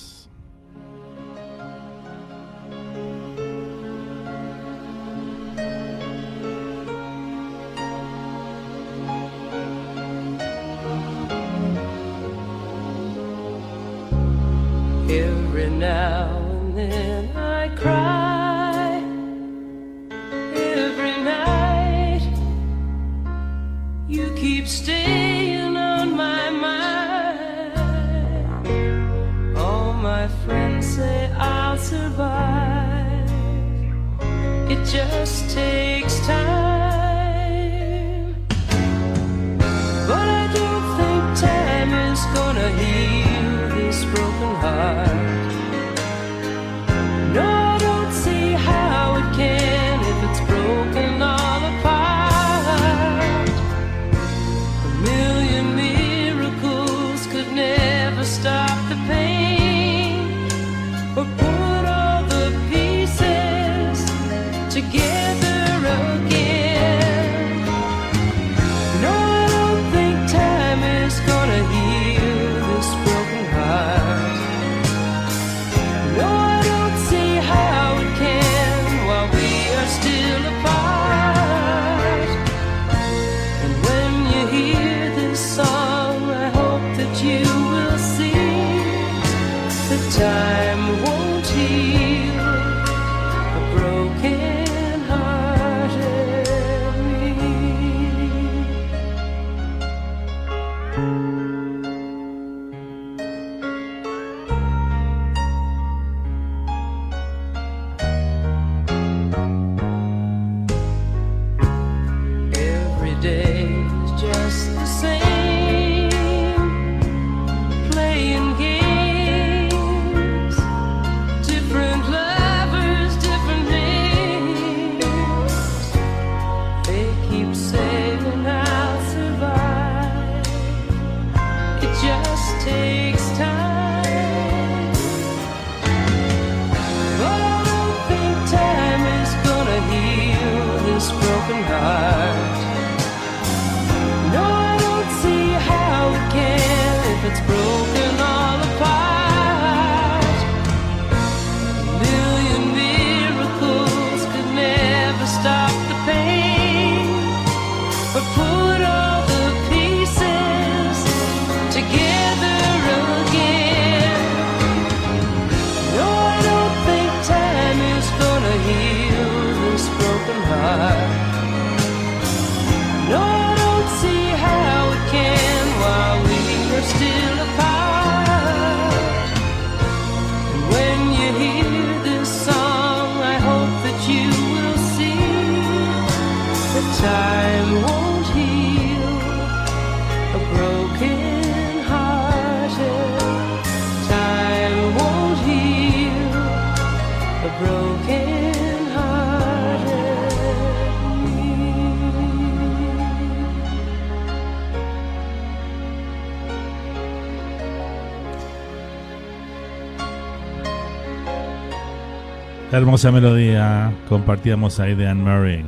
hermosa melodía compartíamos ahí de Anne Murray,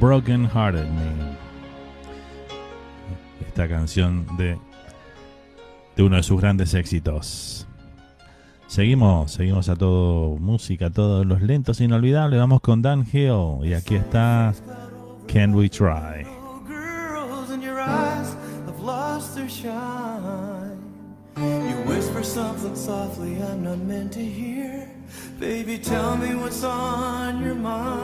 Broken Hearted Me. Esta canción de, de uno de sus grandes éxitos. Seguimos, seguimos a todo música, todos los lentos inolvidables. Vamos con Dan Hill y aquí está Can We Try. You whisper something softly I'm not meant to hear. Baby, tell me what's on your mind.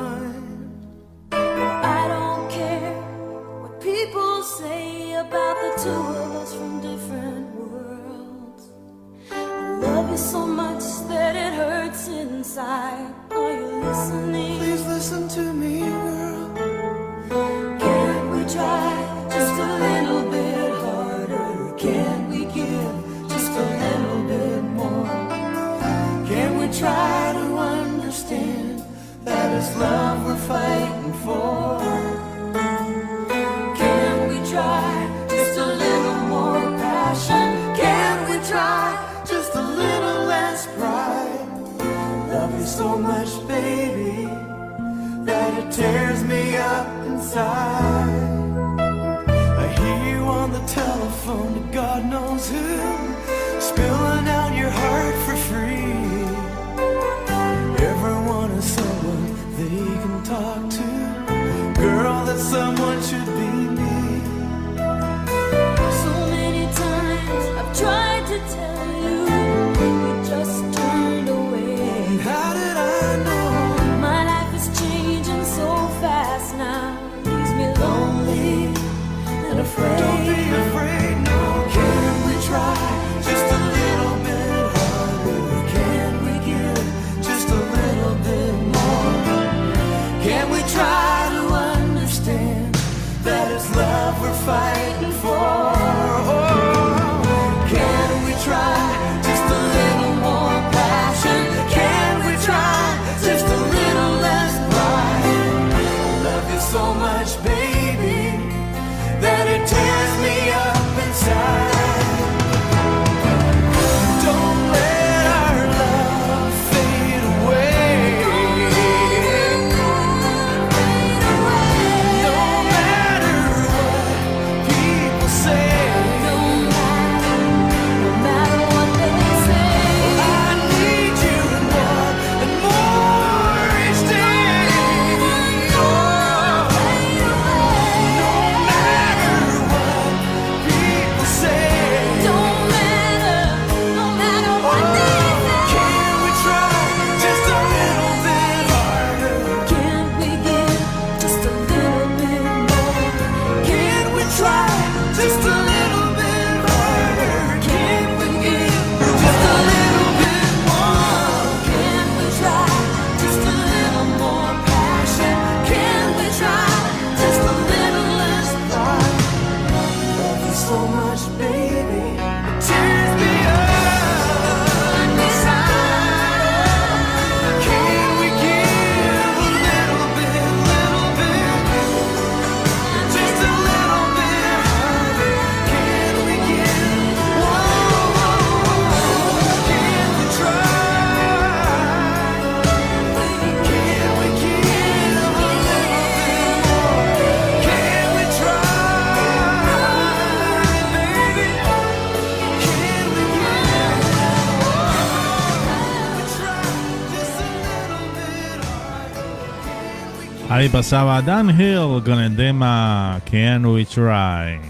Ahí pasaba Dan Hill con el tema Can We Try.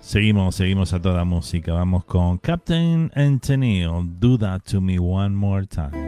Seguimos, seguimos a toda música. Vamos con Captain Tennille. Do that to me one more time.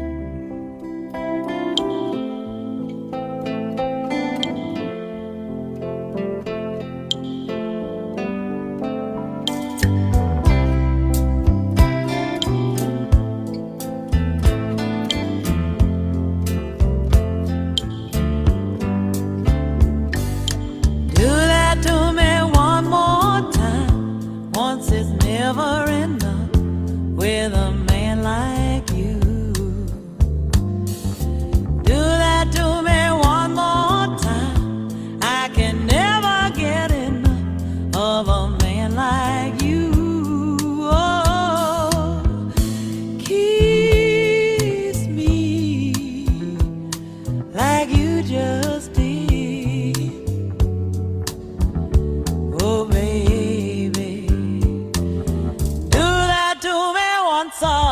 Me once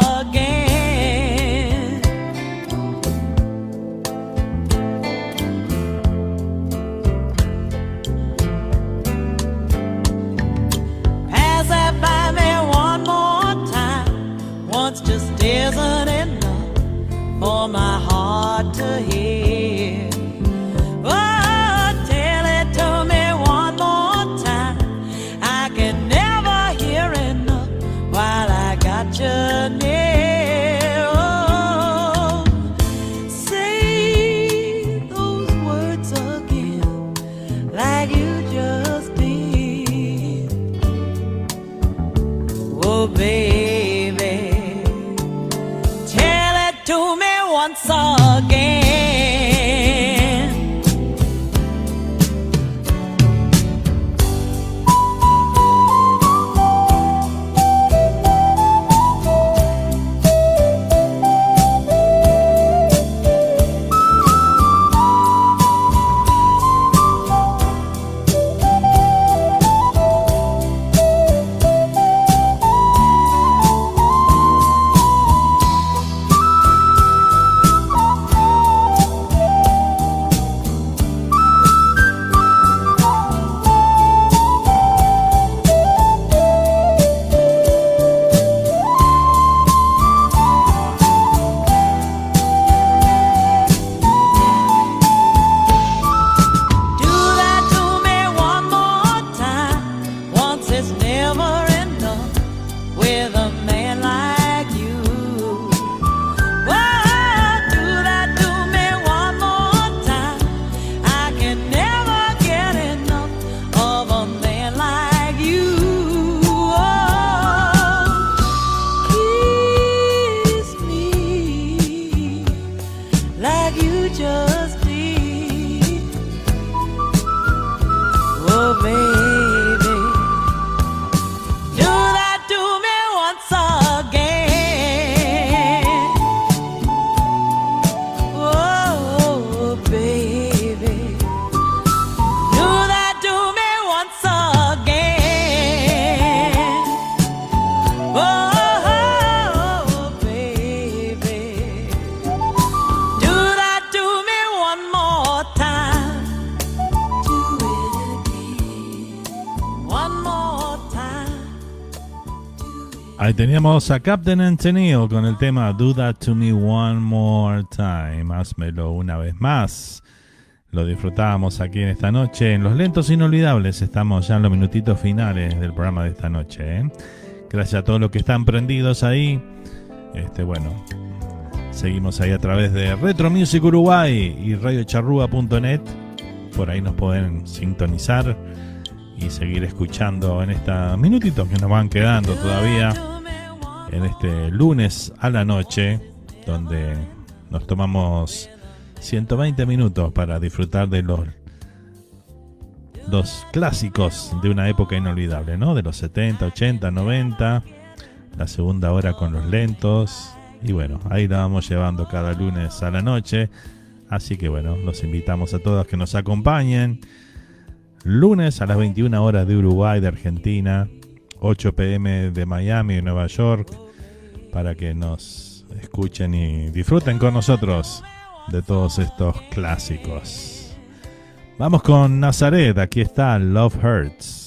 Teníamos a Captain Tennille con el tema Do That To Me One More Time. Házmelo una vez más. Lo disfrutábamos aquí en esta noche. En los lentos inolvidables estamos ya en los minutitos finales del programa de esta noche. ¿eh? Gracias a todos los que están prendidos ahí. Este, bueno, seguimos ahí a través de Retro Music Uruguay y radiocharrúa.net. Por ahí nos pueden sintonizar y seguir escuchando en estos minutitos que nos van quedando todavía en este lunes a la noche, donde nos tomamos 120 minutos para disfrutar de los, los clásicos de una época inolvidable, ¿no? De los 70, 80, 90, la segunda hora con los lentos, y bueno, ahí la vamos llevando cada lunes a la noche. Así que bueno, los invitamos a todos que nos acompañen. Lunes a las 21 horas de Uruguay, de Argentina, 8 pm de Miami, de Nueva York, para que nos escuchen y disfruten con nosotros de todos estos clásicos. Vamos con Nazaret, aquí está Love Hurts.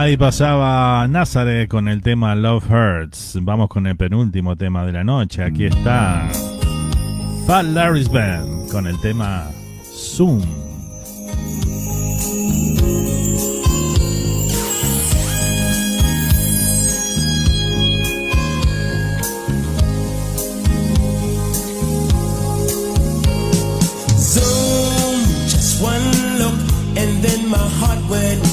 Ahí pasaba Nazareth con el tema Love Hurts. Vamos con el penúltimo tema de la noche. Aquí está Pat Larry's Band con el tema Zoom. Zoom, just one look, and then my heart went.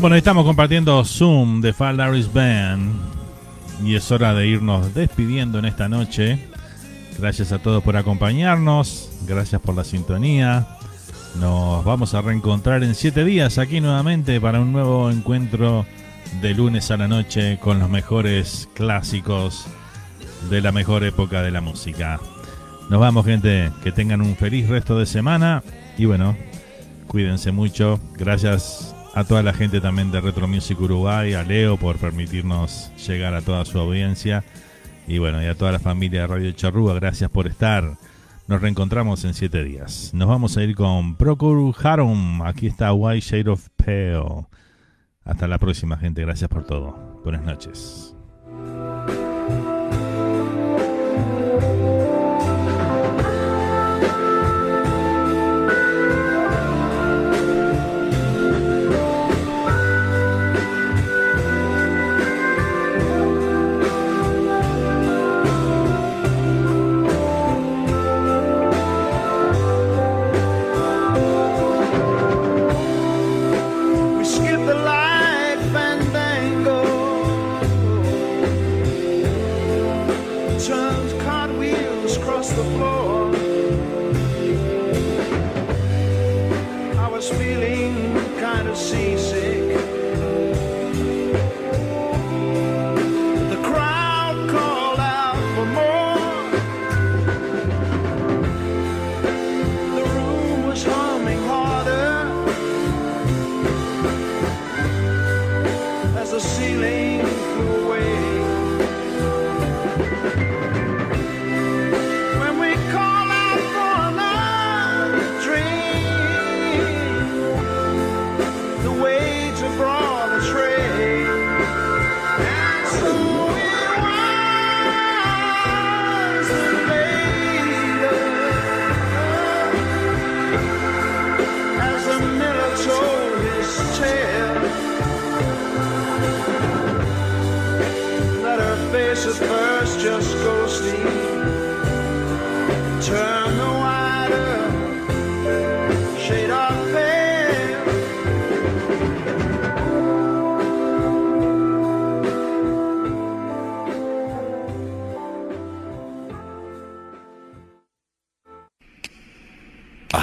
Bueno, estamos compartiendo Zoom de Fall Darius Band y es hora de irnos despidiendo en esta noche. Gracias a todos por acompañarnos, gracias por la sintonía. Nos vamos a reencontrar en siete días aquí nuevamente para un nuevo encuentro de lunes a la noche con los mejores clásicos de la mejor época de la música. Nos vamos gente, que tengan un feliz resto de semana y bueno, cuídense mucho. Gracias a toda la gente también de Retro Music Uruguay, a Leo por permitirnos llegar a toda su audiencia y bueno, y a toda la familia de Radio Charrúa, gracias por estar. Nos reencontramos en siete días. Nos vamos a ir con Procure Harum. Aquí está White Shade of Pale. Hasta la próxima, gente. Gracias por todo. Buenas noches.